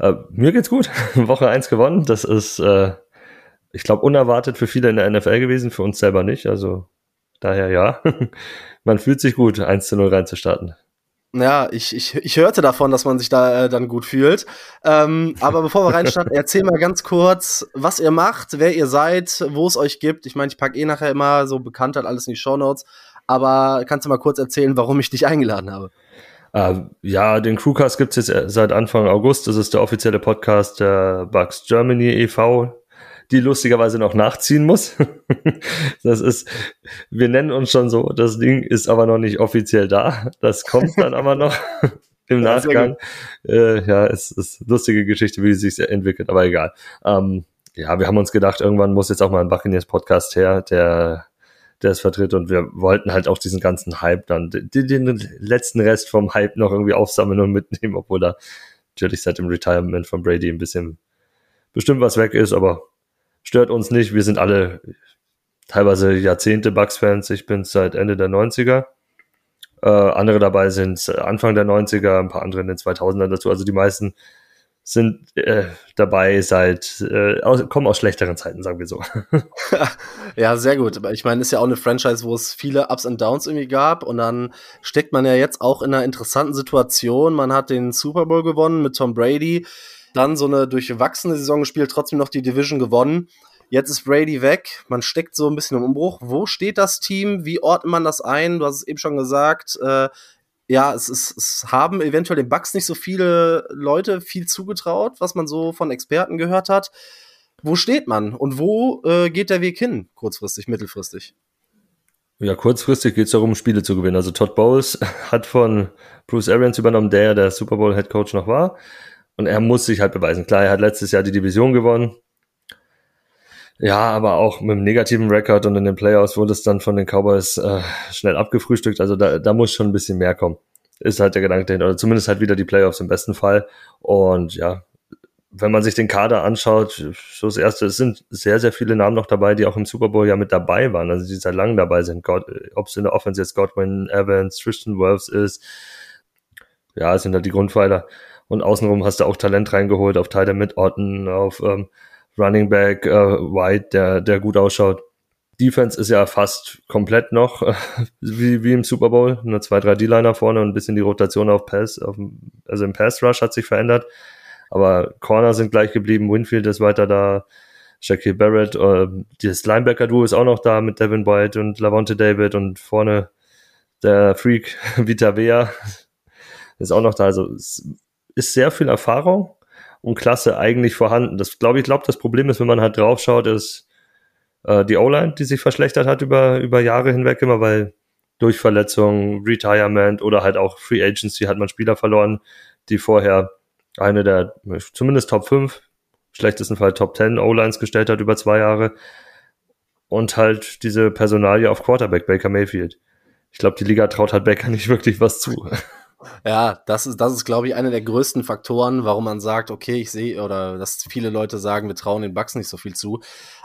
Uh, mir geht's gut. Woche 1 gewonnen. Das ist, uh, ich glaube, unerwartet für viele in der NFL gewesen, für uns selber nicht. Also daher ja. Man fühlt sich gut, 1 zu 0 reinzustarten. Ja, ich, ich, ich hörte davon, dass man sich da äh, dann gut fühlt. Ähm, aber bevor wir reinstarten, erzähl mal ganz kurz, was ihr macht, wer ihr seid, wo es euch gibt. Ich meine, ich packe eh nachher immer so Bekanntheit alles in die Show Notes. Aber kannst du mal kurz erzählen, warum ich dich eingeladen habe? Uh, ja, den Crewcast gibt es jetzt seit Anfang August. Das ist der offizielle Podcast der Bugs Germany e.V die lustigerweise noch nachziehen muss. das ist, wir nennen uns schon so, das Ding ist aber noch nicht offiziell da. Das kommt dann aber noch im ja, Nachgang. Äh, ja, es ist eine lustige Geschichte, wie sie sich entwickelt, aber egal. Ähm, ja, wir haben uns gedacht, irgendwann muss jetzt auch mal ein Buccaneers Podcast her, der der es vertritt und wir wollten halt auch diesen ganzen Hype dann, den, den letzten Rest vom Hype noch irgendwie aufsammeln und mitnehmen, obwohl da natürlich seit dem Retirement von Brady ein bisschen bestimmt was weg ist, aber stört uns nicht. Wir sind alle teilweise Jahrzehnte Bucks-Fans. Ich bin seit Ende der 90er. Äh, andere dabei sind Anfang der 90er, ein paar andere in den 2000ern dazu. Also die meisten sind äh, dabei seit, äh, aus, kommen aus schlechteren Zeiten, sagen wir so. ja, sehr gut. Aber ich meine, ist ja auch eine Franchise, wo es viele Ups und Downs irgendwie gab. Und dann steckt man ja jetzt auch in einer interessanten Situation. Man hat den Super Bowl gewonnen mit Tom Brady dann so eine durchwachsene Saison gespielt, trotzdem noch die Division gewonnen. Jetzt ist Brady weg, man steckt so ein bisschen im Umbruch. Wo steht das Team? Wie ordnet man das ein? Du hast es eben schon gesagt. Äh, ja, es, ist, es haben eventuell den Bucks nicht so viele Leute viel zugetraut, was man so von Experten gehört hat. Wo steht man und wo äh, geht der Weg hin, kurzfristig, mittelfristig? Ja, kurzfristig geht es darum, Spiele zu gewinnen. Also Todd Bowles hat von Bruce Arians übernommen, der der Super Bowl Head Coach noch war. Und er muss sich halt beweisen. Klar, er hat letztes Jahr die Division gewonnen. Ja, aber auch mit einem negativen Rekord und in den Playoffs wurde es dann von den Cowboys äh, schnell abgefrühstückt. Also da, da muss schon ein bisschen mehr kommen. Ist halt der Gedanke dahinter. Oder zumindest halt wieder die Playoffs im besten Fall. Und ja, wenn man sich den Kader anschaut, so das erste, es sind sehr, sehr viele Namen noch dabei, die auch im Super Bowl ja mit dabei waren, also die seit langem dabei sind. Ob es in der Offense jetzt Godwin Evans, Tristan Wirfs ist, ja, es sind halt die Grundpfeiler. Und außenrum hast du auch Talent reingeholt auf Teil der Mitorten, auf ähm, Running Back äh, White, der, der gut ausschaut. Defense ist ja fast komplett noch äh, wie, wie im Super Bowl. Nur zwei, drei D-Liner vorne und ein bisschen die Rotation auf Pass, auf, also im Pass Rush hat sich verändert. Aber Corner sind gleich geblieben, Winfield ist weiter da, Shaquille Barrett, äh, das Linebacker-Duo ist auch noch da mit Devin White und Lavonte David und vorne der Freak Vita Vea ist auch noch da. Also es ist sehr viel Erfahrung und Klasse eigentlich vorhanden. Das glaube ich, glaube das Problem ist, wenn man halt draufschaut, ist äh, die O-Line, die sich verschlechtert hat über über Jahre hinweg immer, weil durch Verletzungen, Retirement oder halt auch Free Agency hat man Spieler verloren, die vorher eine der zumindest Top 5, schlechtesten Fall Top 10 O-Lines gestellt hat über zwei Jahre und halt diese Personalie auf Quarterback Baker Mayfield. Ich glaube, die Liga traut halt Baker nicht wirklich was zu. Ja, das ist, das ist, glaube ich, einer der größten Faktoren, warum man sagt, okay, ich sehe, oder dass viele Leute sagen, wir trauen den Bugs nicht so viel zu.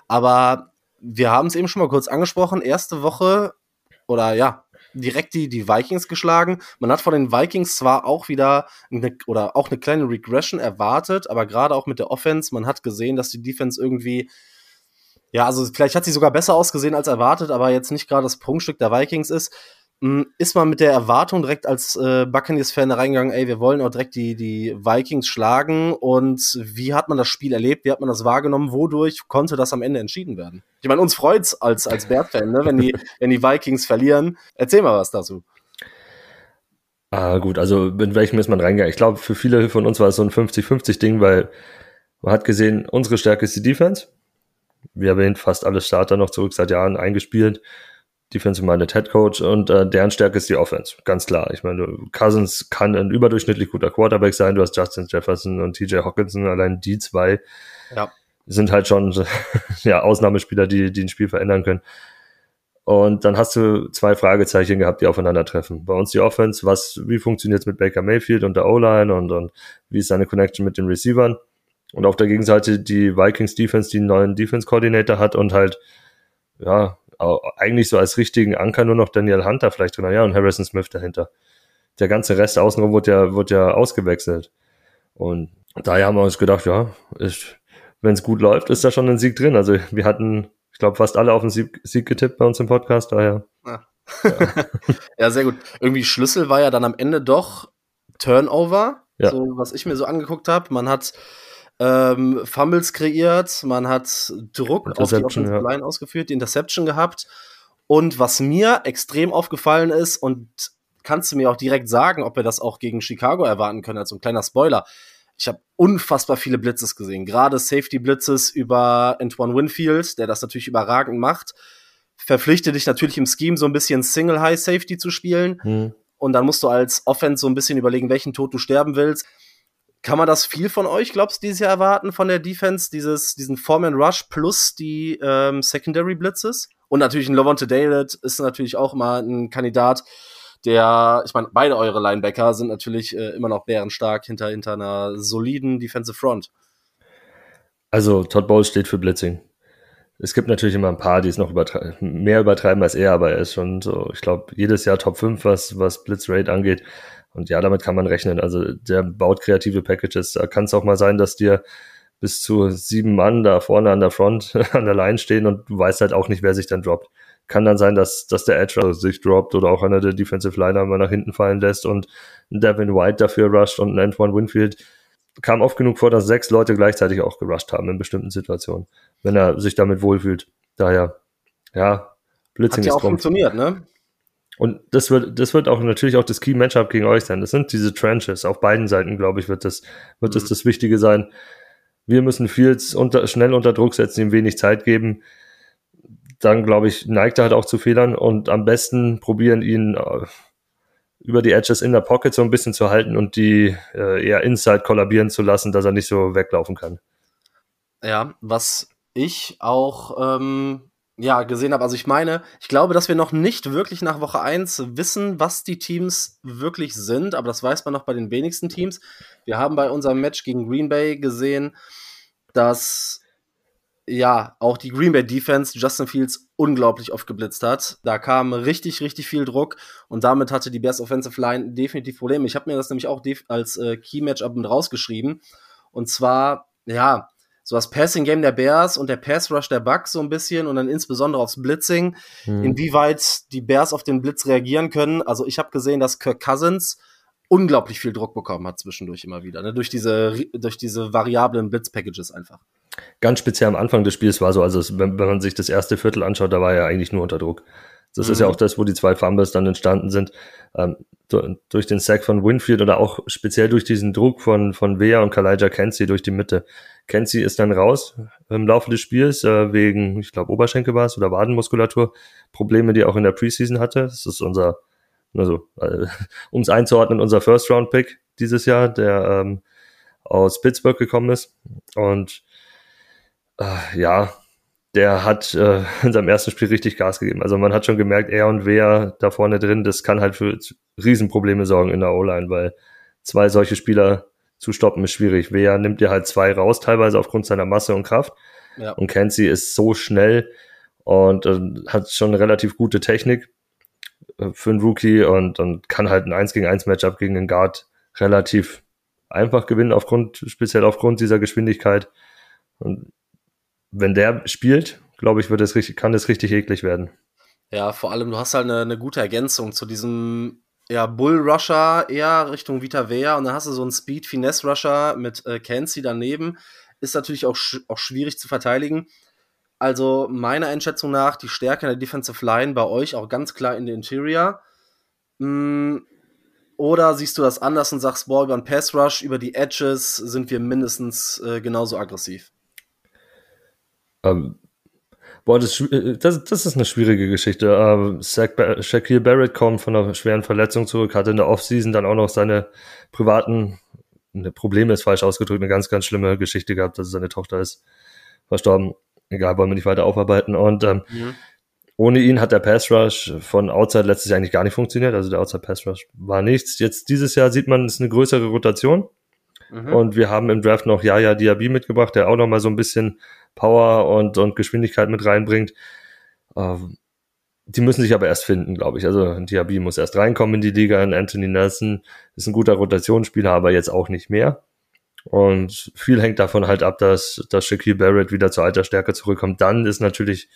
Aber wir haben es eben schon mal kurz angesprochen. Erste Woche oder ja, direkt die, die Vikings geschlagen. Man hat von den Vikings zwar auch wieder eine, oder auch eine kleine Regression erwartet, aber gerade auch mit der Offense, man hat gesehen, dass die Defense irgendwie ja, also vielleicht hat sie sogar besser ausgesehen als erwartet, aber jetzt nicht gerade das Prunkstück der Vikings ist. Hm, ist man mit der Erwartung direkt als äh, Buccaneers-Fan reingegangen, ey, wir wollen auch direkt die, die Vikings schlagen und wie hat man das Spiel erlebt, wie hat man das wahrgenommen, wodurch konnte das am Ende entschieden werden? Ich meine, uns freut's als, als Bear-Fan, ne, wenn die, wenn die Vikings verlieren. Erzähl mal was dazu. Ah, gut, also in welchem ist man reingegangen? Ich glaube, für viele von uns war es so ein 50-50-Ding, weil man hat gesehen, unsere Stärke ist die Defense. Wir haben fast alle Starter noch zurück seit Jahren eingespielt. Defensive-minded Head Coach und äh, deren Stärke ist die Offense, ganz klar. Ich meine, Cousins kann ein überdurchschnittlich guter Quarterback sein. Du hast Justin Jefferson und TJ Hawkinson, allein die zwei ja. sind halt schon ja, Ausnahmespieler, die, die ein Spiel verändern können. Und dann hast du zwei Fragezeichen gehabt, die aufeinandertreffen. Bei uns die Offense, was, wie funktioniert es mit Baker Mayfield und der O-Line und, und wie ist seine Connection mit den Receivern? Und auf der Gegenseite die Vikings Defense, die einen neuen Defense Coordinator hat und halt ja, eigentlich so als richtigen Anker nur noch Daniel Hunter vielleicht drin, ja, und Harrison Smith dahinter. Der ganze Rest außenrum wird ja, wird ja ausgewechselt. Und daher haben wir uns gedacht, ja, wenn es gut läuft, ist da schon ein Sieg drin. Also wir hatten, ich glaube, fast alle auf den Sieg, Sieg getippt bei uns im Podcast, daher. Ja. Ja. ja, sehr gut. Irgendwie Schlüssel war ja dann am Ende doch Turnover, ja. so was ich mir so angeguckt habe. Man hat ähm, Fumbles kreiert, man hat Druck auf die Offensive ja. Line ausgeführt, die Interception gehabt. Und was mir extrem aufgefallen ist, und kannst du mir auch direkt sagen, ob wir das auch gegen Chicago erwarten können, als so ein kleiner Spoiler. Ich habe unfassbar viele Blitzes gesehen, gerade Safety-Blitzes über Antoine Winfield, der das natürlich überragend macht. Verpflichte dich natürlich im Scheme so ein bisschen Single-High-Safety zu spielen. Hm. Und dann musst du als Offense so ein bisschen überlegen, welchen Tod du sterben willst. Kann man das viel von euch, glaubst du, dieses Jahr erwarten von der Defense, dieses, diesen Foreman Rush plus die ähm, Secondary Blitzes? Und natürlich ein Levante David ist natürlich auch mal ein Kandidat, der, ich meine, beide eure Linebacker sind natürlich äh, immer noch bärenstark hinter, hinter einer soliden Defensive Front. Also Todd Bowles steht für Blitzing. Es gibt natürlich immer ein paar, die es noch übertre mehr übertreiben als er, aber er ist schon so, ich glaube, jedes Jahr Top 5, was, was Blitzrate angeht. Und ja, damit kann man rechnen. Also der baut kreative Packages. Da kann es auch mal sein, dass dir bis zu sieben Mann da vorne an der Front, an der Line stehen und du weißt halt auch nicht, wer sich dann droppt. Kann dann sein, dass, dass der Edge sich droppt oder auch einer der Defensive Liner mal nach hinten fallen lässt und Devin White dafür rusht und ein Antoine Winfield. Kam oft genug vor, dass sechs Leute gleichzeitig auch gerusht haben in bestimmten Situationen, wenn er sich damit wohlfühlt. Daher, ja, Blitzing Hat ja auch funktioniert, ne? Und das wird, das wird auch natürlich auch das Key Matchup gegen euch sein. Das sind diese Trenches. Auf beiden Seiten, glaube ich, wird das, wird mhm. das das Wichtige sein. Wir müssen Fields unter, schnell unter Druck setzen, ihm wenig Zeit geben. Dann, glaube ich, neigt er halt auch zu Fehlern und am besten probieren ihn äh, über die Edges in der Pocket so ein bisschen zu halten und die äh, eher inside kollabieren zu lassen, dass er nicht so weglaufen kann. Ja, was ich auch ähm, ja, gesehen habe. Also ich meine, ich glaube, dass wir noch nicht wirklich nach Woche 1 wissen, was die Teams wirklich sind, aber das weiß man noch bei den wenigsten Teams. Wir haben bei unserem Match gegen Green Bay gesehen, dass ja, auch die Green Bay Defense Justin Fields unglaublich oft geblitzt hat. Da kam richtig, richtig viel Druck und damit hatte die Bears Offensive Line definitiv Probleme. Ich habe mir das nämlich auch als äh, Key Matchup mit rausgeschrieben. Und zwar, ja, so das Passing Game der Bears und der Pass Rush der Bucks so ein bisschen und dann insbesondere aufs Blitzing, hm. inwieweit die Bears auf den Blitz reagieren können. Also ich habe gesehen, dass Kirk Cousins unglaublich viel Druck bekommen hat zwischendurch immer wieder, ne? durch diese durch diese variablen Blitz-Packages einfach. Ganz speziell am Anfang des Spiels war so, also wenn, wenn man sich das erste Viertel anschaut, da war er eigentlich nur unter Druck. Das mhm. ist ja mhm. auch das, wo die zwei Fumbles dann entstanden sind. Ähm, durch den Sack von Winfield oder auch speziell durch diesen Druck von, von Wea und Kalijah Kenzie durch die Mitte. Kenzie ist dann raus im Laufe des Spiels äh, wegen, ich glaube, Oberschenkel war es oder Wadenmuskulatur. Probleme, die er auch in der Preseason hatte. Das ist unser, also, äh, um es einzuordnen, unser First-Round-Pick dieses Jahr, der ähm, aus Pittsburgh gekommen ist. Und äh, ja, der hat äh, in seinem ersten Spiel richtig Gas gegeben. Also man hat schon gemerkt, er und wer da vorne drin, das kann halt für Riesenprobleme sorgen in der O-Line, weil zwei solche Spieler zu stoppen ist schwierig. Wer nimmt dir halt zwei raus, teilweise aufgrund seiner Masse und Kraft. Ja. Und Kenzie ist so schnell und äh, hat schon eine relativ gute Technik äh, für einen Rookie und, und kann halt ein 1 gegen 1 Matchup gegen den Guard relativ einfach gewinnen, aufgrund, speziell aufgrund dieser Geschwindigkeit. Und wenn der spielt, glaube ich, wird es richtig, kann es richtig eklig werden. Ja, vor allem, du hast halt eine, eine gute Ergänzung zu diesem ja, Bull Rusher eher Richtung Vita Vea und dann hast du so einen Speed Finesse Rusher mit äh, Kenzie daneben. Ist natürlich auch, sch auch schwierig zu verteidigen. Also meiner Einschätzung nach die Stärke in der Defensive Line bei euch auch ganz klar in der Interior. Mm, oder siehst du das anders und sagst, boah, über einen Pass Rush, über die Edges sind wir mindestens äh, genauso aggressiv? Ähm, boah, das, äh, das, das, ist eine schwierige Geschichte. Ähm, Shaquille Barrett kommt von einer schweren Verletzung zurück, hatte in der Offseason dann auch noch seine privaten eine Probleme ist falsch ausgedrückt, eine ganz, ganz schlimme Geschichte gehabt, dass seine Tochter ist verstorben. Egal, wollen wir nicht weiter aufarbeiten. Und ähm, mhm. ohne ihn hat der Pass Rush von Outside letztes Jahr eigentlich gar nicht funktioniert. Also der Outside Pass Rush war nichts. Jetzt dieses Jahr sieht man, es ist eine größere Rotation. Mhm. Und wir haben im Draft noch Yaya Diaby mitgebracht, der auch noch mal so ein bisschen Power und, und Geschwindigkeit mit reinbringt. Ähm, die müssen sich aber erst finden, glaube ich. Also Diaby muss erst reinkommen in die Liga. Und Anthony Nelson ist ein guter Rotationsspieler, aber jetzt auch nicht mehr. Und viel hängt davon halt ab, dass, dass Shaquille Barrett wieder zur alter Stärke zurückkommt. Dann ist natürlich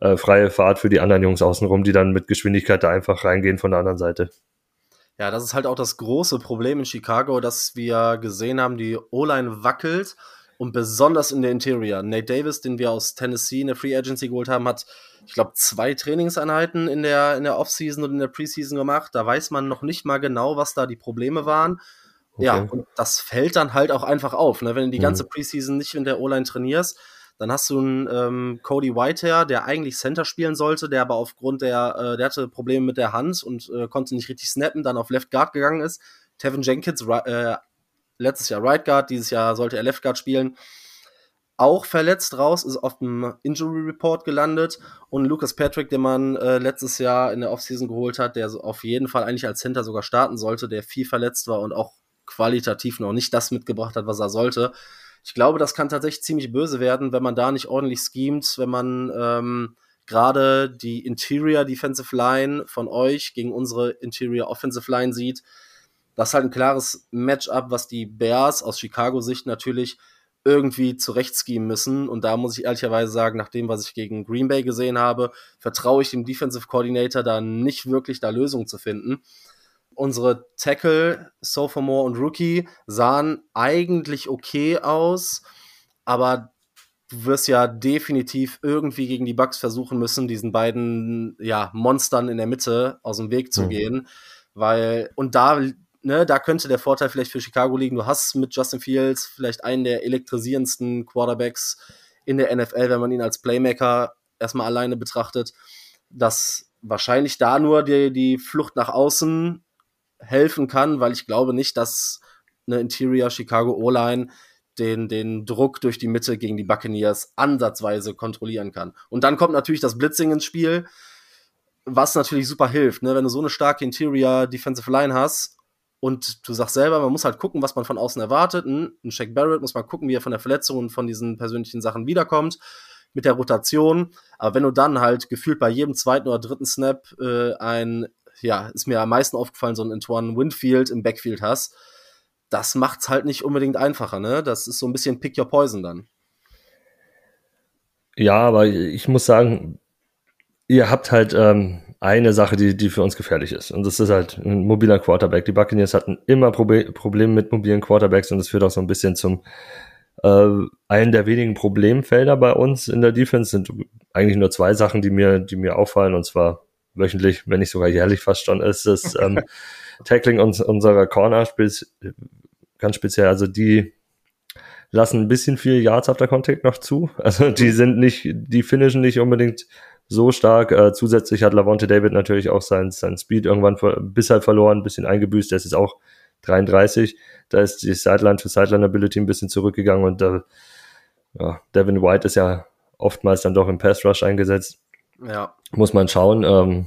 äh, freie Fahrt für die anderen Jungs außenrum, die dann mit Geschwindigkeit da einfach reingehen von der anderen Seite. Ja, das ist halt auch das große Problem in Chicago, dass wir gesehen haben, die O-Line wackelt und besonders in der Interior. Nate Davis, den wir aus Tennessee in der Free Agency geholt haben, hat, ich glaube, zwei Trainingseinheiten in der, in der Offseason und in der Preseason gemacht. Da weiß man noch nicht mal genau, was da die Probleme waren. Okay. Ja, und das fällt dann halt auch einfach auf. Ne? Wenn du die ganze mhm. Preseason nicht in der O-Line trainierst, dann hast du einen ähm, Cody Whitehair, der eigentlich Center spielen sollte, der aber aufgrund der, äh, der hatte Probleme mit der Hand und äh, konnte nicht richtig snappen, dann auf Left Guard gegangen ist. Tevin Jenkins, äh, letztes Jahr Right Guard, dieses Jahr sollte er Left Guard spielen. Auch verletzt raus, ist auf dem Injury Report gelandet. Und Lucas Patrick, den man äh, letztes Jahr in der Offseason geholt hat, der auf jeden Fall eigentlich als Center sogar starten sollte, der viel verletzt war und auch qualitativ noch nicht das mitgebracht hat, was er sollte. Ich glaube, das kann tatsächlich ziemlich böse werden, wenn man da nicht ordentlich schemt, wenn man ähm, gerade die Interior Defensive Line von euch gegen unsere Interior Offensive Line sieht das ist halt ein klares Matchup, was die Bears aus Chicago-Sicht natürlich irgendwie zurechtschemen müssen. Und da muss ich ehrlicherweise sagen, nach dem, was ich gegen Green Bay gesehen habe, vertraue ich dem Defensive Coordinator da nicht wirklich da Lösungen zu finden. Unsere Tackle, Sophomore und Rookie, sahen eigentlich okay aus, aber du wirst ja definitiv irgendwie gegen die Bucks versuchen müssen, diesen beiden ja, Monstern in der Mitte aus dem Weg zu mhm. gehen. Weil, und da ne, da könnte der Vorteil vielleicht für Chicago liegen. Du hast mit Justin Fields vielleicht einen der elektrisierendsten Quarterbacks in der NFL, wenn man ihn als Playmaker erstmal alleine betrachtet, dass wahrscheinlich da nur die, die Flucht nach außen helfen kann, weil ich glaube nicht, dass eine Interior Chicago O-Line den, den Druck durch die Mitte gegen die Buccaneers ansatzweise kontrollieren kann. Und dann kommt natürlich das Blitzing ins Spiel, was natürlich super hilft. Ne? Wenn du so eine starke Interior Defensive Line hast und du sagst selber, man muss halt gucken, was man von außen erwartet. Ein, Shaq Barrett muss man gucken, wie er von der Verletzung und von diesen persönlichen Sachen wiederkommt. Mit der Rotation. Aber wenn du dann halt gefühlt bei jedem zweiten oder dritten Snap äh, ein, ja, ist mir am meisten aufgefallen, so ein Antoine Winfield im Backfield hast, das macht's halt nicht unbedingt einfacher, ne? Das ist so ein bisschen Pick Your Poison dann. Ja, aber ich muss sagen, ihr habt halt ähm, eine Sache, die, die für uns gefährlich ist. Und das ist halt ein mobiler Quarterback. Die Buccaneers hatten immer Probe Probleme mit mobilen Quarterbacks und das führt auch so ein bisschen zum äh, einen der wenigen Problemfelder bei uns in der Defense sind eigentlich nur zwei Sachen, die mir, die mir auffallen, und zwar wöchentlich, wenn nicht sogar jährlich fast schon, ist das ähm, Tackling uns, unserer Corner ganz speziell. Also die lassen ein bisschen viel Yards after Contact noch zu. Also die sind nicht, die finishen nicht unbedingt so stark. Äh, zusätzlich hat Lavonte David natürlich auch sein, sein Speed irgendwann ver bisher verloren, ein bisschen eingebüßt. Der ist jetzt auch 33. Da ist die Sideline to Sideline Ability ein bisschen zurückgegangen und äh, ja, Devin White ist ja oftmals dann doch im Pass Rush eingesetzt. Ja. Muss man schauen. Ähm,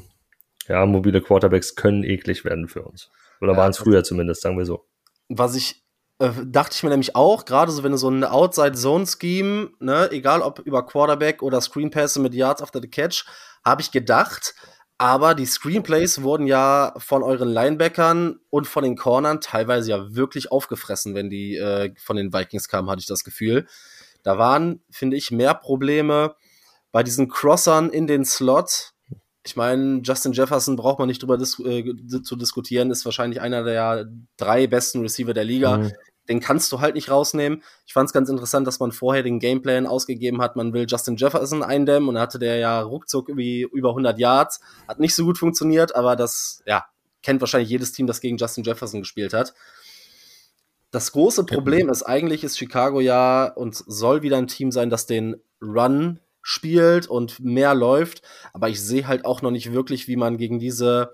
ja, mobile Quarterbacks können eklig werden für uns. Oder ja, waren es früher zumindest, sagen wir so. Was ich äh, dachte ich mir nämlich auch, gerade so, wenn du so ein Outside-Zone-Scheme, ne, egal ob über Quarterback oder Screenpässe mit Yards after the Catch, habe ich gedacht, aber die Screenplays wurden ja von euren Linebackern und von den Cornern teilweise ja wirklich aufgefressen, wenn die äh, von den Vikings kamen, hatte ich das Gefühl. Da waren, finde ich, mehr Probleme bei diesen Crossern in den Slot. Ich meine, Justin Jefferson braucht man nicht drüber dis äh, zu diskutieren, ist wahrscheinlich einer der drei besten Receiver der Liga. Mhm den kannst du halt nicht rausnehmen. Ich fand es ganz interessant, dass man vorher den Gameplan ausgegeben hat, man will Justin Jefferson eindämmen und hatte der ja ruckzuck wie über 100 Yards. Hat nicht so gut funktioniert, aber das, ja, kennt wahrscheinlich jedes Team, das gegen Justin Jefferson gespielt hat. Das große Problem ist, eigentlich ist Chicago ja und soll wieder ein Team sein, das den Run spielt und mehr läuft, aber ich sehe halt auch noch nicht wirklich, wie man gegen diese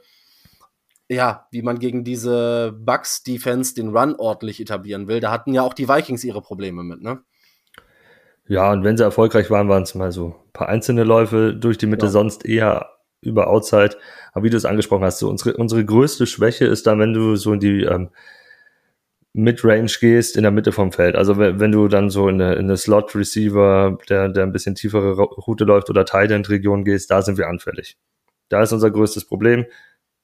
ja, wie man gegen diese Bucks-Defense den Run ordentlich etablieren will. Da hatten ja auch die Vikings ihre Probleme mit, ne? Ja, und wenn sie erfolgreich waren, waren es mal so ein paar einzelne Läufe durch die Mitte, ja. sonst eher über Outside. Aber wie du es angesprochen hast, so unsere, unsere größte Schwäche ist dann, wenn du so in die ähm, Midrange gehst, in der Mitte vom Feld. Also wenn, du dann so in eine, in eine Slot-Receiver, der, der ein bisschen tiefere Route läuft oder Tight-End-Region gehst, da sind wir anfällig Da ist unser größtes Problem.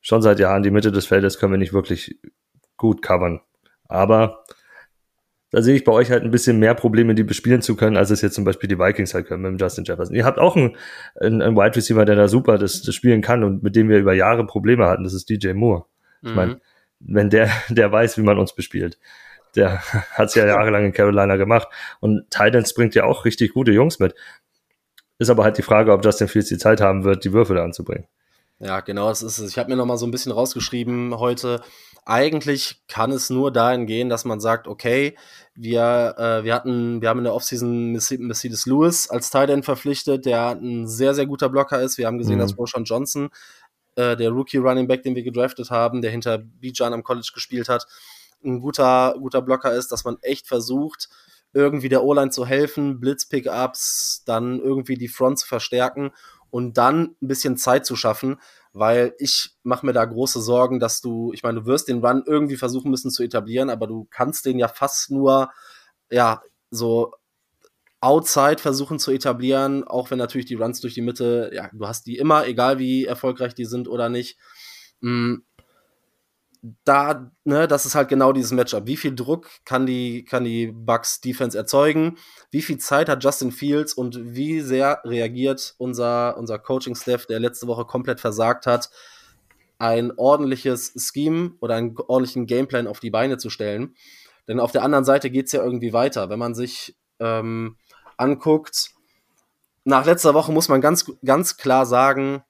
Schon seit Jahren die Mitte des Feldes können wir nicht wirklich gut covern. Aber da sehe ich bei euch halt ein bisschen mehr Probleme, die bespielen zu können, als es jetzt zum Beispiel die Vikings halt können mit dem Justin Jefferson. Ihr habt auch einen, einen, einen Wide Receiver, der da super das, das spielen kann und mit dem wir über Jahre Probleme hatten. Das ist DJ Moore. Ich meine, mhm. Wenn der, der weiß, wie man uns bespielt. Der hat es ja jahrelang in Carolina gemacht. Und Titans bringt ja auch richtig gute Jungs mit. Ist aber halt die Frage, ob Justin Fields die Zeit haben wird, die Würfel anzubringen. Ja, genau, das ist es. Ich habe mir noch mal so ein bisschen rausgeschrieben heute. Eigentlich kann es nur dahin gehen, dass man sagt, okay, wir, äh, wir hatten, wir haben in der Offseason Mercedes Lewis als Tight End verpflichtet, der ein sehr, sehr guter Blocker ist. Wir haben gesehen, mhm. dass Roshan Johnson, äh, der Rookie Running Back, den wir gedraftet haben, der hinter Bijan am College gespielt hat, ein guter, guter Blocker ist, dass man echt versucht, irgendwie der O-Line zu helfen, Blitz-Pickups, dann irgendwie die Front zu verstärken und dann ein bisschen Zeit zu schaffen, weil ich mache mir da große Sorgen, dass du, ich meine, du wirst den Run irgendwie versuchen müssen zu etablieren, aber du kannst den ja fast nur, ja, so outside versuchen zu etablieren, auch wenn natürlich die Runs durch die Mitte, ja, du hast die immer, egal wie erfolgreich die sind oder nicht. Mm, da, ne, das ist halt genau dieses Matchup. Wie viel Druck kann die, kann die Bucks Defense erzeugen? Wie viel Zeit hat Justin Fields und wie sehr reagiert unser, unser Coaching-Staff, der letzte Woche komplett versagt hat, ein ordentliches Scheme oder einen ordentlichen Gameplan auf die Beine zu stellen? Denn auf der anderen Seite geht's ja irgendwie weiter. Wenn man sich ähm, anguckt, nach letzter Woche muss man ganz, ganz klar sagen,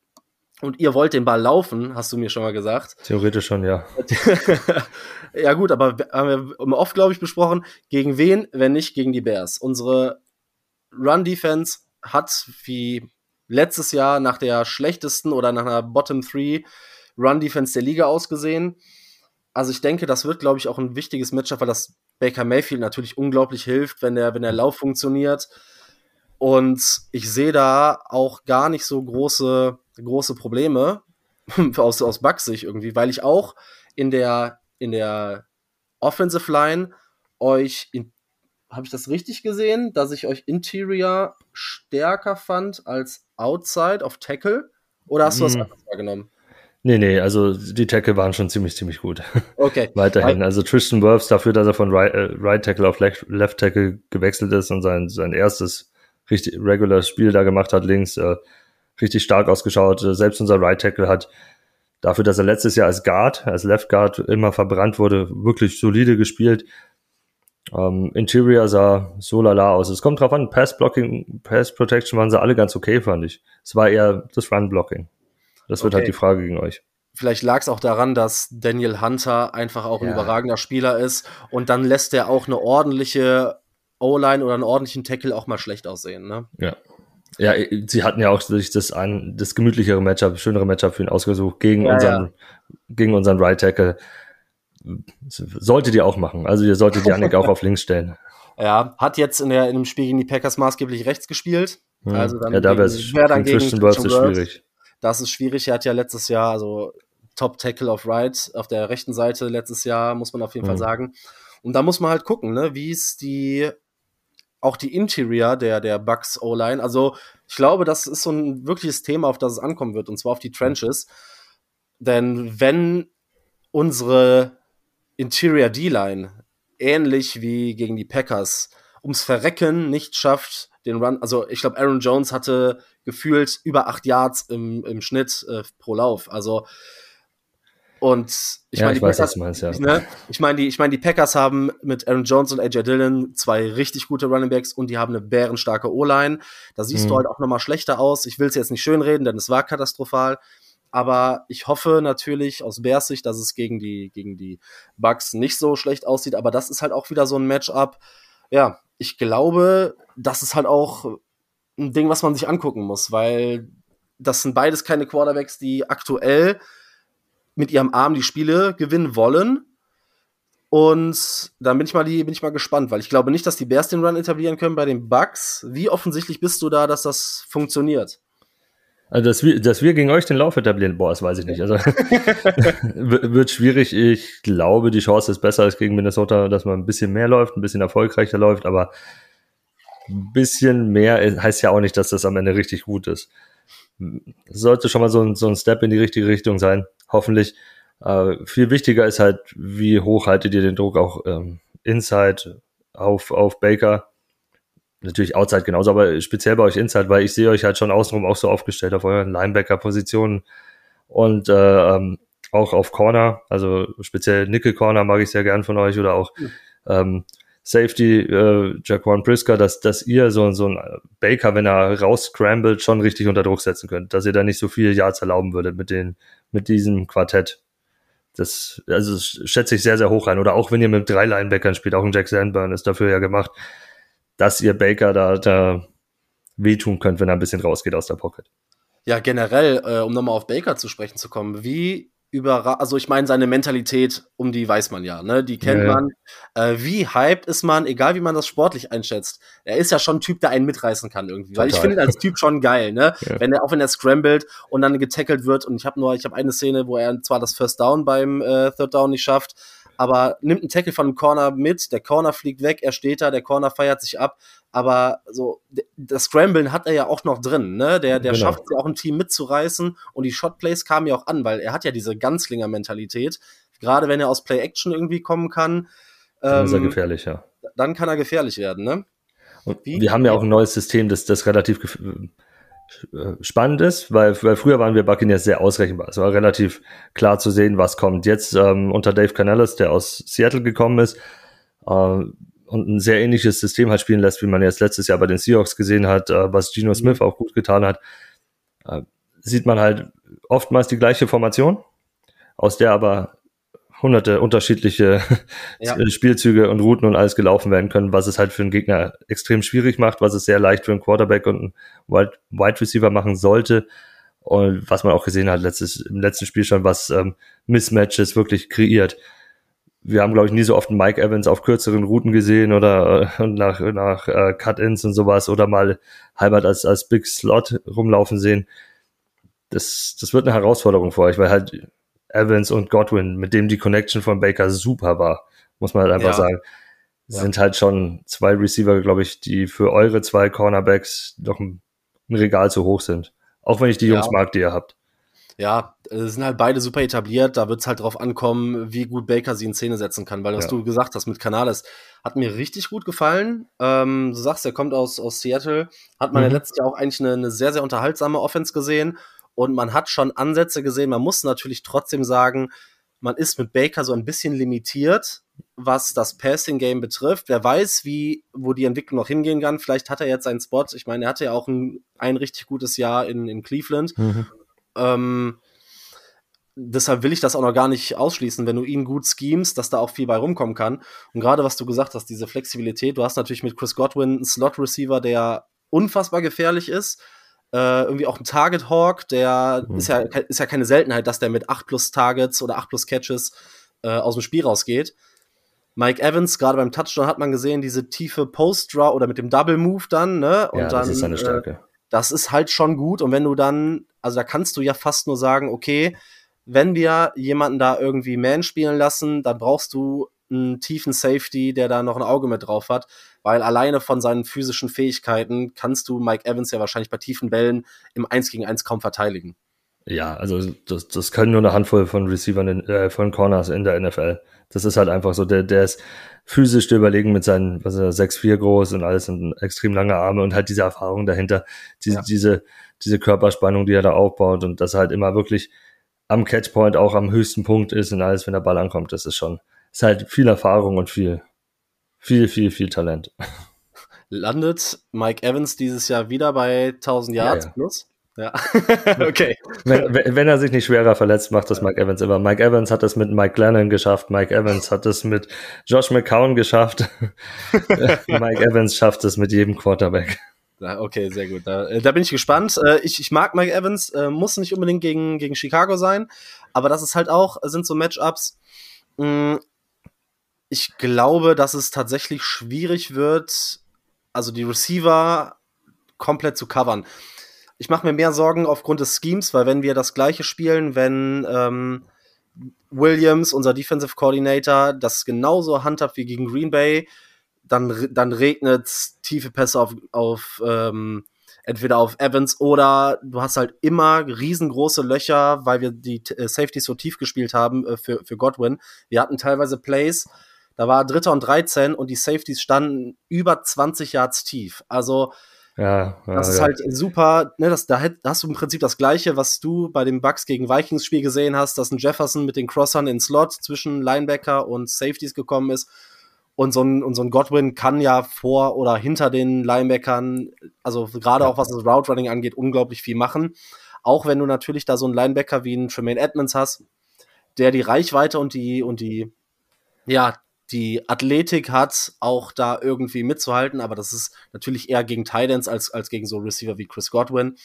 und ihr wollt den Ball laufen, hast du mir schon mal gesagt. Theoretisch schon, ja. ja gut, aber haben wir oft, glaube ich, besprochen, gegen wen, wenn nicht gegen die Bears. Unsere Run-Defense hat wie letztes Jahr nach der schlechtesten oder nach einer Bottom 3 Run-Defense der Liga ausgesehen. Also ich denke, das wird, glaube ich, auch ein wichtiges Matchup, weil das Baker Mayfield natürlich unglaublich hilft, wenn der, wenn der Lauf funktioniert. Und ich sehe da auch gar nicht so große große Probleme aus, aus Bugs Sicht irgendwie, weil ich auch in der, in der Offensive Line euch habe ich das richtig gesehen, dass ich euch Interior stärker fand als Outside auf Tackle? Oder hast du was hm. anderes wahrgenommen? Nee, nee, also die Tackle waren schon ziemlich, ziemlich gut. Okay. Weiterhin. Also Tristan Wirfs dafür, dass er von Right, äh, right Tackle auf Left, Left, Tackle gewechselt ist und sein, sein erstes richtig regular Spiel da gemacht hat links, äh, richtig stark ausgeschaut. Selbst unser Right Tackle hat dafür, dass er letztes Jahr als Guard, als Left Guard immer verbrannt wurde, wirklich solide gespielt. Ähm, Interior sah so lala aus. Es kommt drauf an, Pass Blocking, Pass Protection waren sie alle ganz okay, fand ich. Es war eher das Run Blocking. Das wird halt okay. halt die Frage gegen euch. Vielleicht lag es auch daran, dass Daniel Hunter einfach auch ein ja. überragender Spieler ist und dann lässt er auch eine ordentliche O-Line oder einen ordentlichen Tackle auch mal schlecht aussehen. Ne? Ja, ja, sie hatten ja auch sich das ein, das gemütlichere Matchup, schönere Matchup für ihn ausgesucht gegen ja, unseren, ja. gegen unseren Right Tackle. Solltet ihr auch machen. Also ihr solltet Janik auch auf links stellen. Ja, hat jetzt in, der, in dem Spiel gegen die Packers maßgeblich rechts gespielt. Also dann ja, da wäre es Christian Worth schwierig. Das ist schwierig. Er hat ja letztes Jahr, also Top Tackle of Right auf der rechten Seite letztes Jahr, muss man auf jeden hm. Fall sagen. Und da muss man halt gucken, ne, wie ist die auch die Interior der, der Bucks O-Line. Also ich glaube, das ist so ein wirkliches Thema, auf das es ankommen wird, und zwar auf die Trenches. Denn wenn unsere Interior D-Line ähnlich wie gegen die Packers ums Verrecken nicht schafft, den Run, also ich glaube, Aaron Jones hatte gefühlt über acht Yards im, im Schnitt äh, pro Lauf. Also und ich ja, meine, die, weiß, Packers, meinst, ja. ne? ich mein, die, ich mein, die Packers haben mit Aaron Jones und AJ Dillon zwei richtig gute Running Backs und die haben eine bärenstarke O-Line. Da siehst mhm. du halt auch nochmal schlechter aus. Ich will es jetzt nicht schönreden, denn es war katastrophal. Aber ich hoffe natürlich aus Bears Sicht, dass es gegen die, gegen die Bucks nicht so schlecht aussieht. Aber das ist halt auch wieder so ein Matchup. Ja, ich glaube, das ist halt auch ein Ding, was man sich angucken muss, weil das sind beides keine Quarterbacks, die aktuell mit ihrem Arm die Spiele gewinnen wollen. Und dann bin ich mal, die, bin ich mal gespannt, weil ich glaube nicht, dass die Bears den Run etablieren können bei den Bucks. Wie offensichtlich bist du da, dass das funktioniert? Also, dass wir, dass wir gegen euch den Lauf etablieren, boah, das weiß ich nicht. Also, wird schwierig. Ich glaube, die Chance ist besser als gegen Minnesota, dass man ein bisschen mehr läuft, ein bisschen erfolgreicher läuft, aber ein bisschen mehr heißt ja auch nicht, dass das am Ende richtig gut ist. sollte schon mal so ein, so ein Step in die richtige Richtung sein, hoffentlich. Äh, viel wichtiger ist halt, wie hoch haltet ihr den Druck auch ähm, inside auf, auf Baker. Natürlich outside genauso, aber speziell bei euch inside, weil ich sehe euch halt schon außenrum auch so aufgestellt auf euren Linebacker-Positionen und äh, ähm, auch auf Corner, also speziell Nickel Corner mag ich sehr gern von euch oder auch mhm. ähm, Safety, äh, Jaquan Prisker, dass, dass ihr so, so ein Baker, wenn er rausscrambled, schon richtig unter Druck setzen könnt, dass ihr da nicht so viel Yards erlauben würdet mit den, mit diesem Quartett. Das, also das schätze ich sehr, sehr hoch ein. Oder auch wenn ihr mit drei Linebackern spielt, auch ein Jack Sandburn ist dafür ja gemacht, dass ihr Baker da, da wehtun könnt, wenn er ein bisschen rausgeht aus der Pocket. Ja, generell, äh, um nochmal auf Baker zu sprechen zu kommen, wie über, also ich meine, seine Mentalität, um die weiß man ja, ne? Die kennt ja, man. Äh, wie hyped ist man, egal wie man das sportlich einschätzt. Er ist ja schon ein Typ, der einen mitreißen kann irgendwie. Total. Weil ich finde ihn als Typ schon geil, ne? Ja. Wenn er, auch wenn er scrambled und dann getackelt wird und ich habe nur, ich habe eine Szene, wo er zwar das First Down beim äh, Third Down nicht schafft, aber nimmt einen Tackle von einem Corner mit, der Corner fliegt weg, er steht da, der Corner feiert sich ab, aber so das Scramblen hat er ja auch noch drin, ne? Der der genau. schafft ja auch ein Team mitzureißen und die Shotplays kamen ja auch an, weil er hat ja diese Ganzlinger Mentalität, gerade wenn er aus Play Action irgendwie kommen kann. Dann ähm, ist er ähm, gefährlich, ja. Dann kann er gefährlich werden, ne? Und Wie? wir haben ja auch ein neues System, das das relativ spannend ist, weil, weil früher waren wir Buccaneers sehr ausrechenbar. Es war relativ klar zu sehen, was kommt. Jetzt ähm, unter Dave Canellis, der aus Seattle gekommen ist äh, und ein sehr ähnliches System halt spielen lässt, wie man jetzt letztes Jahr bei den Seahawks gesehen hat, äh, was Geno Smith auch gut getan hat, äh, sieht man halt oftmals die gleiche Formation, aus der aber hunderte unterschiedliche ja. Spielzüge und Routen und alles gelaufen werden können, was es halt für einen Gegner extrem schwierig macht, was es sehr leicht für einen Quarterback und einen Wide Receiver machen sollte. Und was man auch gesehen hat letztes, im letzten Spiel schon, was ähm, Mismatches wirklich kreiert. Wir haben, glaube ich, nie so oft Mike Evans auf kürzeren Routen gesehen oder äh, nach, nach äh, Cut-Ins und sowas oder mal halbert als, als Big Slot rumlaufen sehen. Das, das wird eine Herausforderung für euch, weil halt Evans und Godwin, mit dem die Connection von Baker super war, muss man halt einfach ja. sagen. Ja. Sind halt schon zwei Receiver, glaube ich, die für eure zwei Cornerbacks doch ein, ein Regal zu hoch sind. Auch wenn ich die Jungs ja. mag, die ihr habt. Ja, sind halt beide super etabliert. Da wird es halt drauf ankommen, wie gut Baker sie in Szene setzen kann. Weil was ja. du gesagt hast mit Canales, hat mir richtig gut gefallen. Ähm, du sagst, er kommt aus, aus Seattle. Hat man mhm. ja letztes Jahr auch eigentlich eine, eine sehr, sehr unterhaltsame Offense gesehen und man hat schon Ansätze gesehen. Man muss natürlich trotzdem sagen, man ist mit Baker so ein bisschen limitiert, was das Passing Game betrifft. Wer weiß, wie, wo die Entwicklung noch hingehen kann. Vielleicht hat er jetzt seinen Spot. Ich meine, er hatte ja auch ein, ein richtig gutes Jahr in, in Cleveland. Mhm. Ähm, deshalb will ich das auch noch gar nicht ausschließen, wenn du ihn gut schemst, dass da auch viel bei rumkommen kann. Und gerade was du gesagt hast, diese Flexibilität, du hast natürlich mit Chris Godwin einen Slot-Receiver, der unfassbar gefährlich ist äh, irgendwie auch ein Target Hawk, der mhm. ist, ja, ist ja keine Seltenheit, dass der mit 8 plus Targets oder 8 plus Catches äh, aus dem Spiel rausgeht. Mike Evans, gerade beim Touchdown hat man gesehen, diese tiefe Post-Draw oder mit dem Double Move dann, ne? Und ja, dann, das ist seine äh, Stärke. Äh, das ist halt schon gut. Und wenn du dann, also da kannst du ja fast nur sagen, okay, wenn wir jemanden da irgendwie Man spielen lassen, dann brauchst du einen tiefen Safety, der da noch ein Auge mit drauf hat, weil alleine von seinen physischen Fähigkeiten kannst du Mike Evans ja wahrscheinlich bei tiefen Bällen im 1 gegen 1 kaum verteidigen. Ja, also das, das können nur eine Handvoll von Receivern, in, äh, von Corners in der NFL. Das ist halt einfach so, der, der ist physisch der überlegen mit seinen, was er, 6'4 groß und alles und extrem lange Arme und halt diese Erfahrung dahinter, diese, ja. diese, diese Körperspannung, die er da aufbaut und dass er halt immer wirklich am Catchpoint auch am höchsten Punkt ist und alles, wenn der Ball ankommt, das ist schon, ist halt viel Erfahrung und viel, viel, viel, viel Talent. Landet Mike Evans dieses Jahr wieder bei 1000 Yards ja, ja. plus? Ja, okay. Wenn, wenn, er sich nicht schwerer verletzt, macht das Mike Evans immer. Mike Evans hat es mit Mike Lennon geschafft. Mike Evans hat es mit Josh McCown geschafft. Mike Evans schafft es mit jedem Quarterback. Okay, sehr gut. Da, äh, da bin ich gespannt. Äh, ich, ich mag Mike Evans, äh, muss nicht unbedingt gegen, gegen Chicago sein, aber das ist halt auch, sind so Matchups, mm, ich glaube, dass es tatsächlich schwierig wird, also die Receiver komplett zu covern. Ich mache mir mehr Sorgen aufgrund des Schemes, weil wenn wir das gleiche spielen, wenn ähm, Williams, unser Defensive Coordinator, das genauso handhabt wie gegen Green Bay, dann, dann regnet tiefe Pässe auf, auf, ähm, entweder auf Evans oder du hast halt immer riesengroße Löcher, weil wir die äh, Safeties so tief gespielt haben äh, für, für Godwin. Wir hatten teilweise Plays, da war Dritter und 13 und die Safeties standen über 20 Yards tief. Also ja, ja, das ist ja. halt super. Ne, das, da hast du im Prinzip das Gleiche, was du bei dem Bucks gegen Vikings Spiel gesehen hast, dass ein Jefferson mit den Crossern in Slot zwischen Linebacker und Safeties gekommen ist. Und so ein, und so ein Godwin kann ja vor oder hinter den Linebackern, also gerade auch was das Route Running angeht, unglaublich viel machen. Auch wenn du natürlich da so einen Linebacker wie einen Tremaine Edmonds hast, der die Reichweite und die, und die, ja, die Athletik hat, auch da irgendwie mitzuhalten, aber das ist natürlich eher gegen Titans als, als gegen so Receiver wie Chris Godwin.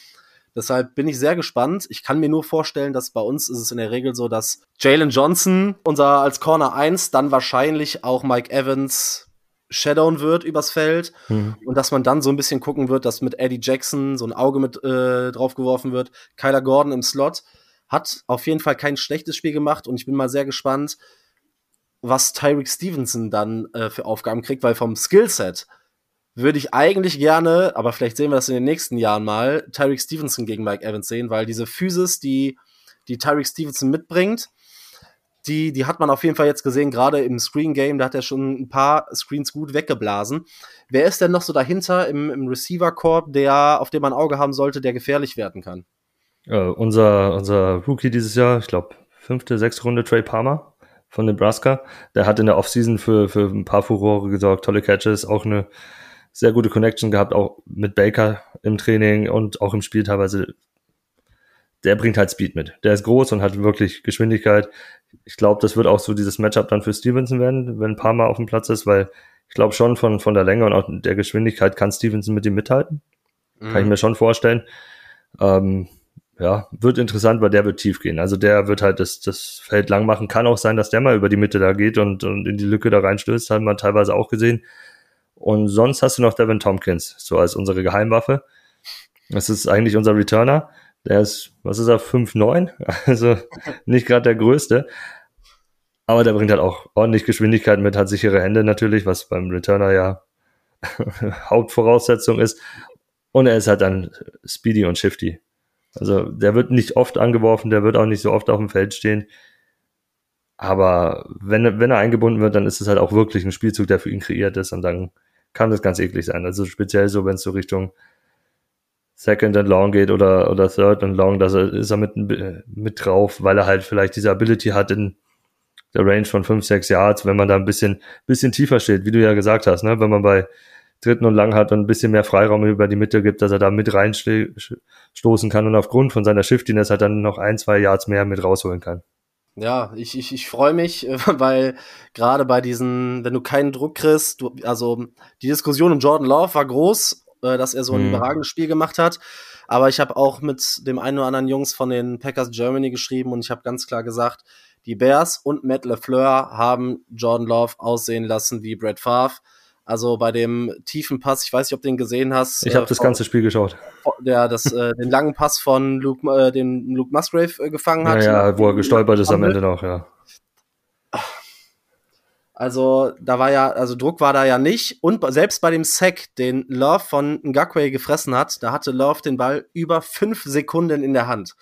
Deshalb bin ich sehr gespannt. Ich kann mir nur vorstellen, dass bei uns ist es in der Regel so, dass Jalen Johnson, unser als Corner 1, dann wahrscheinlich auch Mike Evans shadowen wird übers Feld mhm. und dass man dann so ein bisschen gucken wird, dass mit Eddie Jackson so ein Auge mit äh, draufgeworfen wird. Kyler Gordon im Slot hat auf jeden Fall kein schlechtes Spiel gemacht und ich bin mal sehr gespannt, was Tyreek Stevenson dann äh, für Aufgaben kriegt, weil vom Skillset würde ich eigentlich gerne, aber vielleicht sehen wir das in den nächsten Jahren mal, Tyreek Stevenson gegen Mike Evans sehen, weil diese Physis, die, die Tyreek Stevenson mitbringt, die, die hat man auf jeden Fall jetzt gesehen, gerade im Screen Game, da hat er schon ein paar Screens gut weggeblasen. Wer ist denn noch so dahinter im, im Receiver Corp, der, auf dem man ein Auge haben sollte, der gefährlich werden kann? Äh, unser, unser Rookie dieses Jahr, ich glaube, fünfte, sechste Runde, Trey Palmer von Nebraska. Der hat in der Offseason für, für ein paar Furore gesorgt, tolle Catches, auch eine sehr gute Connection gehabt, auch mit Baker im Training und auch im Spiel teilweise. Der bringt halt Speed mit. Der ist groß und hat wirklich Geschwindigkeit. Ich glaube, das wird auch so dieses Matchup dann für Stevenson werden, wenn ein paar Mal auf dem Platz ist, weil ich glaube schon von, von der Länge und auch der Geschwindigkeit kann Stevenson mit ihm mithalten. Mhm. Kann ich mhm. mir schon vorstellen. Ähm, ja, wird interessant, weil der wird tief gehen. Also der wird halt das, das Feld lang machen. Kann auch sein, dass der mal über die Mitte da geht und, und in die Lücke da reinstößt. Haben wir teilweise auch gesehen. Und sonst hast du noch Devin Tompkins, so als unsere Geheimwaffe. Das ist eigentlich unser Returner. Der ist, was ist er, 5'9? Also nicht gerade der größte. Aber der bringt halt auch ordentlich Geschwindigkeit mit, hat sichere Hände natürlich, was beim Returner ja Hauptvoraussetzung ist. Und er ist halt dann speedy und shifty. Also der wird nicht oft angeworfen, der wird auch nicht so oft auf dem Feld stehen. Aber wenn, wenn er eingebunden wird, dann ist es halt auch wirklich ein Spielzug, der für ihn kreiert ist und dann kann das ganz eklig sein. Also speziell so, wenn es so Richtung Second and Long geht oder, oder Third and Long, da ist er mit, mit drauf, weil er halt vielleicht diese Ability hat in der Range von 5, 6 Yards, wenn man da ein bisschen, bisschen tiefer steht, wie du ja gesagt hast, ne? wenn man bei dritten und lang hat und ein bisschen mehr Freiraum über die Mitte gibt, dass er da mit reinstoßen kann und aufgrund von seiner Shiftiness hat dann noch ein, zwei Yards mehr mit rausholen kann. Ja, ich, ich, ich freue mich, weil gerade bei diesen, wenn du keinen Druck kriegst, du, also die Diskussion um Jordan Love war groß, äh, dass er so ein hm. überragendes Spiel gemacht hat. Aber ich habe auch mit dem einen oder anderen Jungs von den Packers Germany geschrieben und ich habe ganz klar gesagt, die Bears und Matt LeFleur haben Jordan Love aussehen lassen wie Brett Favre. Also bei dem tiefen Pass, ich weiß nicht, ob du den gesehen hast. Ich habe äh, das ganze Spiel geschaut. Der das, äh, den langen Pass von Luke, äh, den Luke Musgrave äh, gefangen hat. Ja, ja, wo er gestolpert ist am Ende noch, ja. Also da war ja, also Druck war da ja nicht. Und selbst bei dem Sack, den Love von Ngakwe gefressen hat, da hatte Love den Ball über fünf Sekunden in der Hand.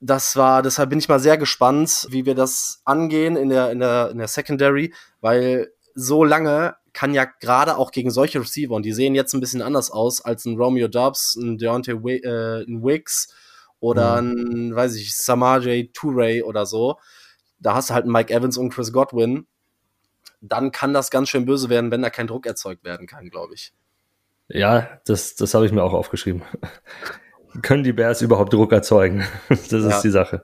Das war, deshalb bin ich mal sehr gespannt, wie wir das angehen in der, in der, in der Secondary, weil so lange kann ja gerade auch gegen solche Receiver, und die sehen jetzt ein bisschen anders aus als ein Romeo Dubs, ein Deontay äh, ein Wicks oder mhm. ein, weiß ich, Samajay Toure oder so. Da hast du halt einen Mike Evans und Chris Godwin. Dann kann das ganz schön böse werden, wenn da kein Druck erzeugt werden kann, glaube ich. Ja, das, das habe ich mir auch aufgeschrieben. Können die Bears überhaupt Druck erzeugen? das ist ja, die Sache.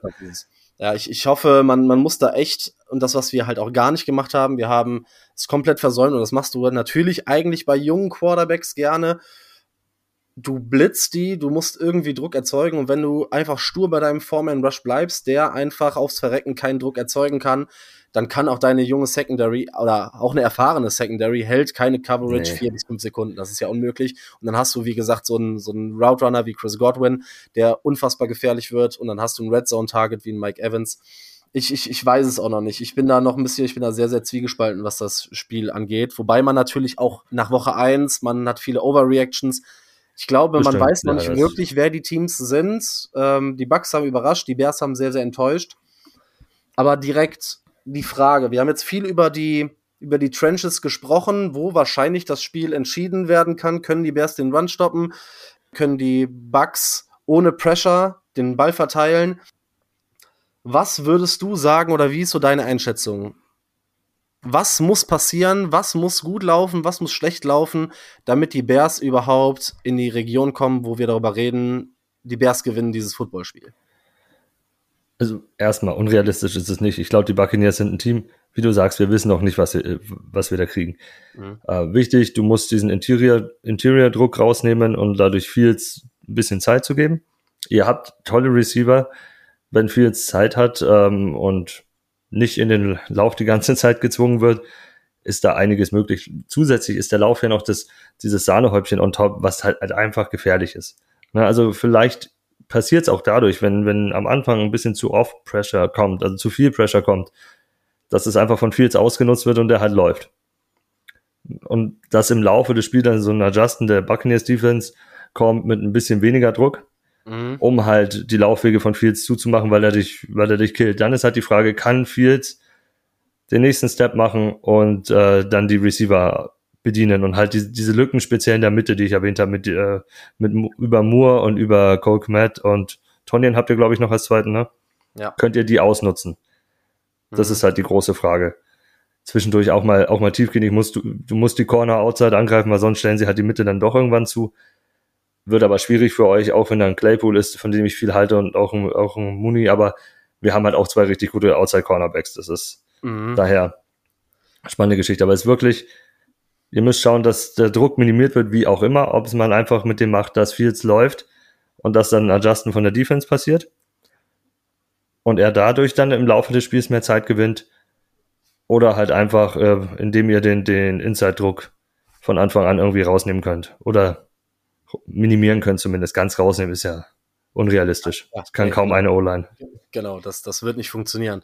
Ja, ich, ich hoffe, man, man muss da echt, und das, was wir halt auch gar nicht gemacht haben, wir haben es komplett versäumt, und das machst du natürlich eigentlich bei jungen Quarterbacks gerne. Du blitzt die, du musst irgendwie Druck erzeugen, und wenn du einfach stur bei deinem Foreman Rush bleibst, der einfach aufs Verrecken keinen Druck erzeugen kann, dann kann auch deine junge Secondary oder auch eine erfahrene Secondary hält keine Coverage nee. vier bis fünf Sekunden. Das ist ja unmöglich. Und dann hast du, wie gesagt, so einen, so einen Route Runner wie Chris Godwin, der unfassbar gefährlich wird. Und dann hast du ein Red Zone Target wie ein Mike Evans. Ich, ich, ich weiß es auch noch nicht. Ich bin da noch ein bisschen, ich bin da sehr, sehr zwiegespalten, was das Spiel angeht. Wobei man natürlich auch nach Woche eins, man hat viele Overreactions. Ich glaube, Bestimmt, man weiß noch nicht wirklich, wer die Teams sind. Ähm, die Bucks haben überrascht, die Bears haben sehr, sehr enttäuscht. Aber direkt die Frage, wir haben jetzt viel über die, über die Trenches gesprochen, wo wahrscheinlich das Spiel entschieden werden kann. Können die Bears den Run stoppen? Können die Bucks ohne Pressure den Ball verteilen? Was würdest du sagen oder wie ist so deine Einschätzung? Was muss passieren? Was muss gut laufen? Was muss schlecht laufen, damit die Bears überhaupt in die Region kommen, wo wir darüber reden, die Bears gewinnen dieses Footballspiel? Also erstmal, unrealistisch ist es nicht. Ich glaube, die Buccaneers sind ein Team, wie du sagst, wir wissen noch nicht, was wir, was wir da kriegen. Mhm. Äh, wichtig, du musst diesen Interior, Interior-Druck rausnehmen und dadurch Fields ein bisschen Zeit zu geben. Ihr habt tolle Receiver, wenn Fields Zeit hat ähm, und nicht in den Lauf die ganze Zeit gezwungen wird, ist da einiges möglich. Zusätzlich ist der Lauf ja noch das, dieses Sahnehäubchen on top, was halt, halt einfach gefährlich ist. Na, also vielleicht passiert es auch dadurch, wenn, wenn am Anfang ein bisschen zu oft Pressure kommt, also zu viel Pressure kommt, dass es einfach von Fields ausgenutzt wird und der halt läuft. Und dass im Laufe des Spiels dann so ein Adjusten der Buccaneers Defense kommt mit ein bisschen weniger Druck, Mhm. um halt die Laufwege von Fields zuzumachen, weil er dich, weil er dich killt. Dann ist halt die Frage, kann Fields den nächsten Step machen und äh, dann die Receiver bedienen und halt die, diese Lücken speziell in der Mitte, die ich erwähnt habe, mit, äh, mit über Moore und über Cole Kmet und Tonyan habt ihr, glaube ich, noch als zweiten, ne? Ja. Könnt ihr die ausnutzen? Das Mhm. ist halt die große Frage. Zwischendurch auch mal, auch mal tiefgehend, musst du, du musst die Corner outside angreifen, weil sonst stellen sie halt die Mitte dann doch irgendwann zu. Wird aber schwierig für euch, auch wenn da ein Claypool ist, von dem ich viel halte und auch ein, auch ein Mooney, aber wir haben halt auch zwei richtig gute Outside Cornerbacks. Das ist Mhm. daher spannende Geschichte. Aber es ist wirklich, ihr müsst schauen, dass der Druck minimiert wird, wie auch immer, ob es man einfach mit dem macht, dass Fields läuft und dass dann ein Adjusten von der Defense passiert und er dadurch dann im Laufe des Spiels mehr Zeit gewinnt oder halt einfach, äh, indem ihr den, den Inside-Druck von Anfang an irgendwie rausnehmen könnt oder minimieren könnt zumindest. Ganz rausnehmen ist ja unrealistisch. Das kann kaum eine O-Line. Genau, das, das wird nicht funktionieren.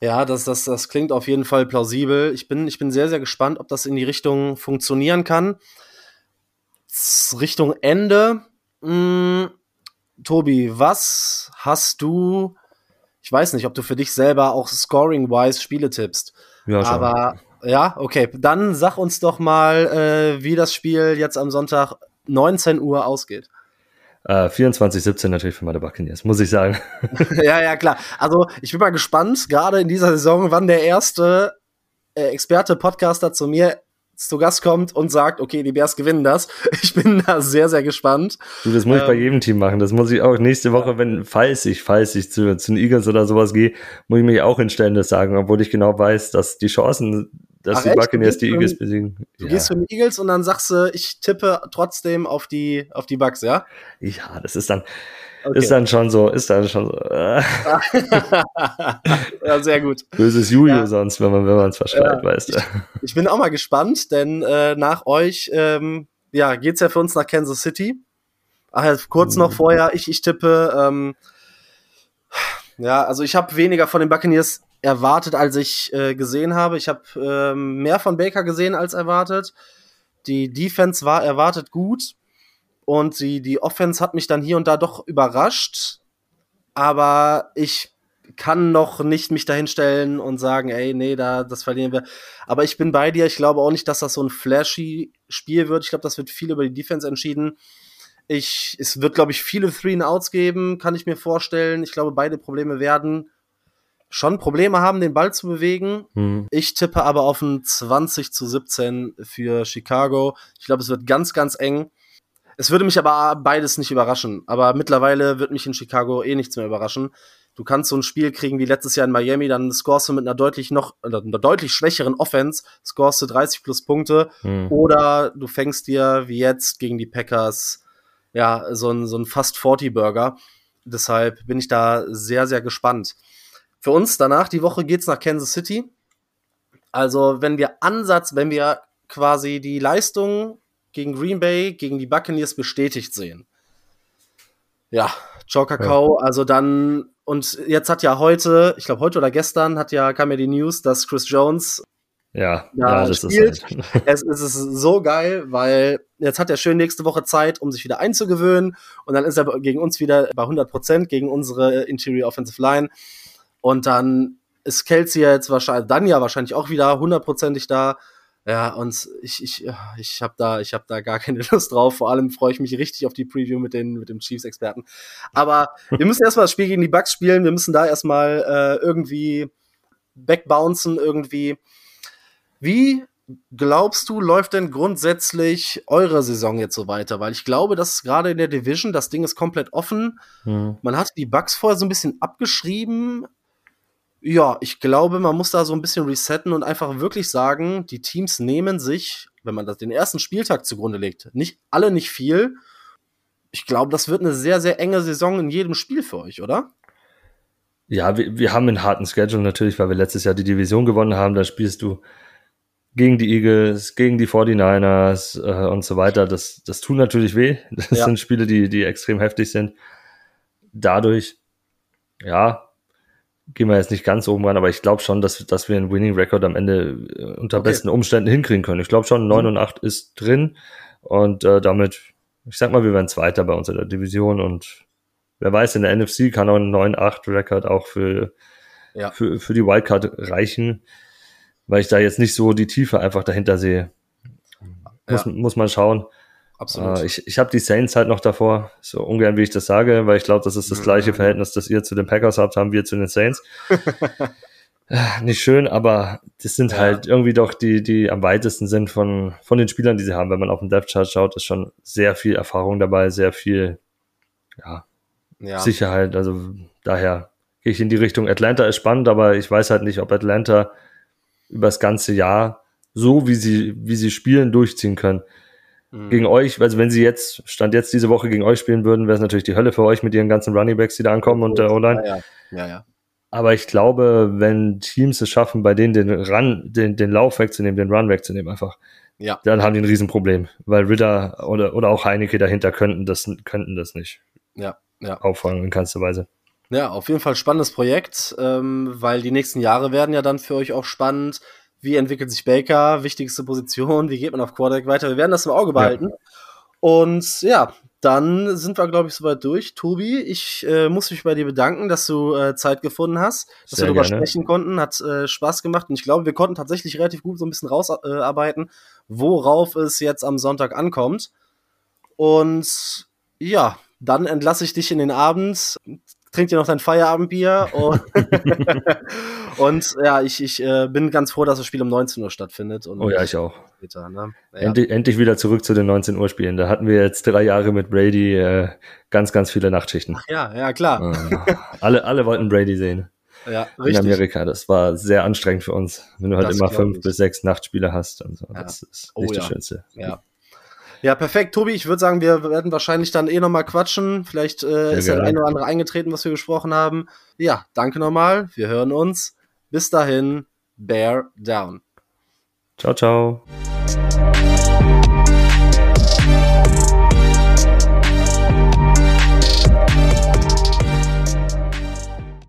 Ja, das, das, das klingt auf jeden Fall plausibel. Ich bin, ich bin sehr, sehr gespannt, ob das in die Richtung funktionieren kann. Richtung Ende. Mh, Tobi, was hast du? Ich weiß nicht, ob du für dich selber auch scoring-wise Spiele tippst. Ja, schon. Aber ja, okay. Dann sag uns doch mal, äh, wie das Spiel jetzt am Sonntag 19 Uhr ausgeht. Äh, 24-17 natürlich für meine Buccaneers, muss ich sagen. ja, ja, klar. Also ich bin mal gespannt, gerade in dieser Saison, wann der erste äh, Experte-Podcaster zu mir zu Gast kommt und sagt, okay, die Bears gewinnen das. Ich bin da sehr, sehr gespannt. Du, das muss ich bei Ähm, jedem Team machen. Das muss ich auch nächste Woche, wenn, falls ich, falls ich zu, zu den Eagles oder sowas gehe, muss ich mich auch hinstellen, das sagen, obwohl ich genau weiß, dass die Chancen, dass Ach die? Buccaneers die Eagles für- besiegen. Du Ja, gehst zu den Eagles und dann sagst du, ich tippe trotzdem auf die, auf die Bucks, ja? ja, das ist dann, Okay. ist dann schon so, ist dann schon so, äh, ja, sehr gut. böses Juju Ja. sonst, wenn man, wenn man es verschreit, weißt du. Ich bin auch mal gespannt, denn äh, nach euch ähm, ja, geht's ja für uns nach Kansas City. Ach, ja, kurz noch Mhm. vorher, ich, ich tippe, ähm, ja, also ich habe weniger von den Buccaneers erwartet, als ich äh, gesehen habe. Ich habe ähm, mehr von Baker gesehen als erwartet. Die Defense war erwartet gut und die, die Offense hat mich dann hier und da doch überrascht. Aber ich kann noch nicht mich dahinstellen und sagen, ey, nee, da, das verlieren wir. Aber ich bin bei dir. Ich glaube auch nicht, dass das so ein flashy Spiel wird. Ich glaube, das wird viel über die Defense entschieden. Ich, es wird, glaube ich, viele Three and Outs geben, kann ich mir vorstellen. Ich glaube, beide Probleme werden schon Probleme haben, den Ball zu bewegen. Hm. Ich tippe aber auf ein 20 zu 17 für Chicago. Ich glaube, es wird ganz, ganz eng. Es würde mich aber beides nicht überraschen. Aber mittlerweile wird mich in Chicago eh nichts mehr überraschen. Du kannst so ein Spiel kriegen wie letztes Jahr in Miami, dann scorest du mit einer deutlich noch, oder einer deutlich schwächeren Offense, scorest du 30 plus Punkte. Hm. Oder du fängst dir wie jetzt gegen die Packers ja so ein, so ein fast 40 Burger. Deshalb bin ich da sehr, sehr gespannt. Für uns danach die Woche geht's nach Kansas City. Also, wenn wir Ansatz, wenn wir quasi die Leistung gegen Green Bay, gegen die Buccaneers bestätigt sehen. Ja, Joe Kakao, also dann, und jetzt hat ja heute, ich glaube heute oder gestern, hat ja, kam ja die News, dass Chris Jones Ja, Ja, ja, das spielt. ist halt. es, es ist so geil, weil Jetzt hat er schön nächste Woche Zeit, um sich wieder einzugewöhnen. Und dann ist er gegen uns wieder bei 100 Prozent, gegen unsere Interior Offensive Line. Und dann ist Kelsey jetzt wahrscheinlich, dann ja wahrscheinlich auch wieder hundertprozentig da. Ja, und ich, ich, ich habe da, ich habe da gar keine Lust drauf. Vor allem freue ich mich richtig auf die Preview mit den, mit dem Chiefs-Experten. Aber wir müssen erstmal das Spiel gegen die Bucks spielen. Wir müssen da erstmal äh, irgendwie backbouncen, irgendwie. Wie glaubst du, läuft denn grundsätzlich eure Saison jetzt so weiter? Weil ich glaube, dass gerade in der Division, das Ding ist komplett offen. Mhm. Man hat die Bugs vorher so ein bisschen abgeschrieben. Ja, ich glaube, man muss da so ein bisschen resetten und einfach wirklich sagen, die Teams nehmen sich, wenn man das den ersten Spieltag zugrunde legt, nicht alle nicht viel. Ich glaube, das wird eine sehr, sehr enge Saison in jedem Spiel für euch, oder? Ja, wir, wir haben einen harten Schedule natürlich, weil wir letztes Jahr die Division gewonnen haben. Da spielst du gegen die Eagles, gegen die 49ers äh, und so weiter. Das, das tut natürlich weh. Das ja. sind Spiele, die, die extrem heftig sind. Dadurch, ja, gehen wir jetzt nicht ganz oben ran, aber ich glaube schon, dass, dass wir einen Winning Record am Ende äh, unter okay. besten Umständen hinkriegen können. Ich glaube schon, 9 mhm. und 8 ist drin und äh, damit, ich sag mal, wir werden Zweiter bei uns in der Division und wer weiß, in der NFC kann auch ein 9-8 Record auch für, ja. für, für die Wildcard reichen, weil ich da jetzt nicht so die Tiefe einfach dahinter sehe. Muss, ja. muss man schauen. Absolut. Äh, ich ich habe die Saints halt noch davor, so ungern wie ich das sage, weil ich glaube, das ist das gleiche. Verhältnis, das ihr zu den Packers habt, haben wir zu den Saints. Äh, nicht schön, aber das sind ja. halt irgendwie doch die, die am weitesten sind von, von den Spielern, die sie haben. Wenn man auf den Depth Chart schaut, ist schon sehr viel Erfahrung dabei, sehr viel, ja, ja. Sicherheit. Also daher gehe ich in die Richtung Atlanta ist spannend, aber ich weiß halt nicht, ob Atlanta über das ganze Jahr so, wie sie, wie sie spielen, durchziehen können. Mhm. Gegen euch, also wenn sie jetzt, Stand jetzt diese Woche gegen euch spielen würden, wäre es natürlich die Hölle für euch mit ihren ganzen Runningbacks, die da ankommen und der O-Line. Ja, ja, ja. Aber ich glaube, wenn Teams es schaffen, bei denen den Run, den, den Lauf wegzunehmen, den Run wegzunehmen, einfach, ja. dann haben die ein Riesenproblem. Weil Ritter oder, oder auch Heineke dahinter könnten das, könnten das nicht ja, ja. auffangen in keinster Weise. Ja, auf jeden Fall spannendes Projekt, ähm, weil die nächsten Jahre werden ja dann für euch auch spannend wie entwickelt sich Baker, wichtigste Position, wie geht man auf Quarterback weiter. Wir werden das im Auge behalten. Ja. Und ja, dann sind wir, glaube ich, soweit durch. Tobi, ich äh, muss mich bei dir bedanken, dass du äh, Zeit gefunden hast, dass Sehr wir darüber gerne. sprechen konnten. Hat äh, Spaß gemacht und ich glaube, wir konnten tatsächlich relativ gut so ein bisschen rausarbeiten, worauf es jetzt am Sonntag ankommt. Und ja, dann entlasse ich dich in den Abend trink dir noch dein Feierabendbier und, und ja, ich, ich äh, bin ganz froh, dass das Spiel um 19 Uhr stattfindet. oh ja, ich auch. Später, ne? ja. endlich, endlich wieder zurück zu den 19 Uhr Spielen. Da hatten wir jetzt drei Jahre mit Brady äh, ganz, ganz viele Nachtschichten. Ach ja, ja, klar. Äh, alle, alle wollten Brady sehen. Ja, richtig. In Amerika. Das war sehr anstrengend für uns, wenn du halt das immer fünf ich. bis sechs Nachtspiele hast. Und so. Ja. Das ist nicht oh, das ja. Schönste. Ja. Ja, perfekt. Tobi, ich würde sagen, wir werden wahrscheinlich dann eh nochmal quatschen. Vielleicht äh, ist ja ein oder andere eingetreten, was wir gesprochen haben. Ja, danke nochmal. Wir hören uns. Bis dahin, Bear down. Ciao, ciao.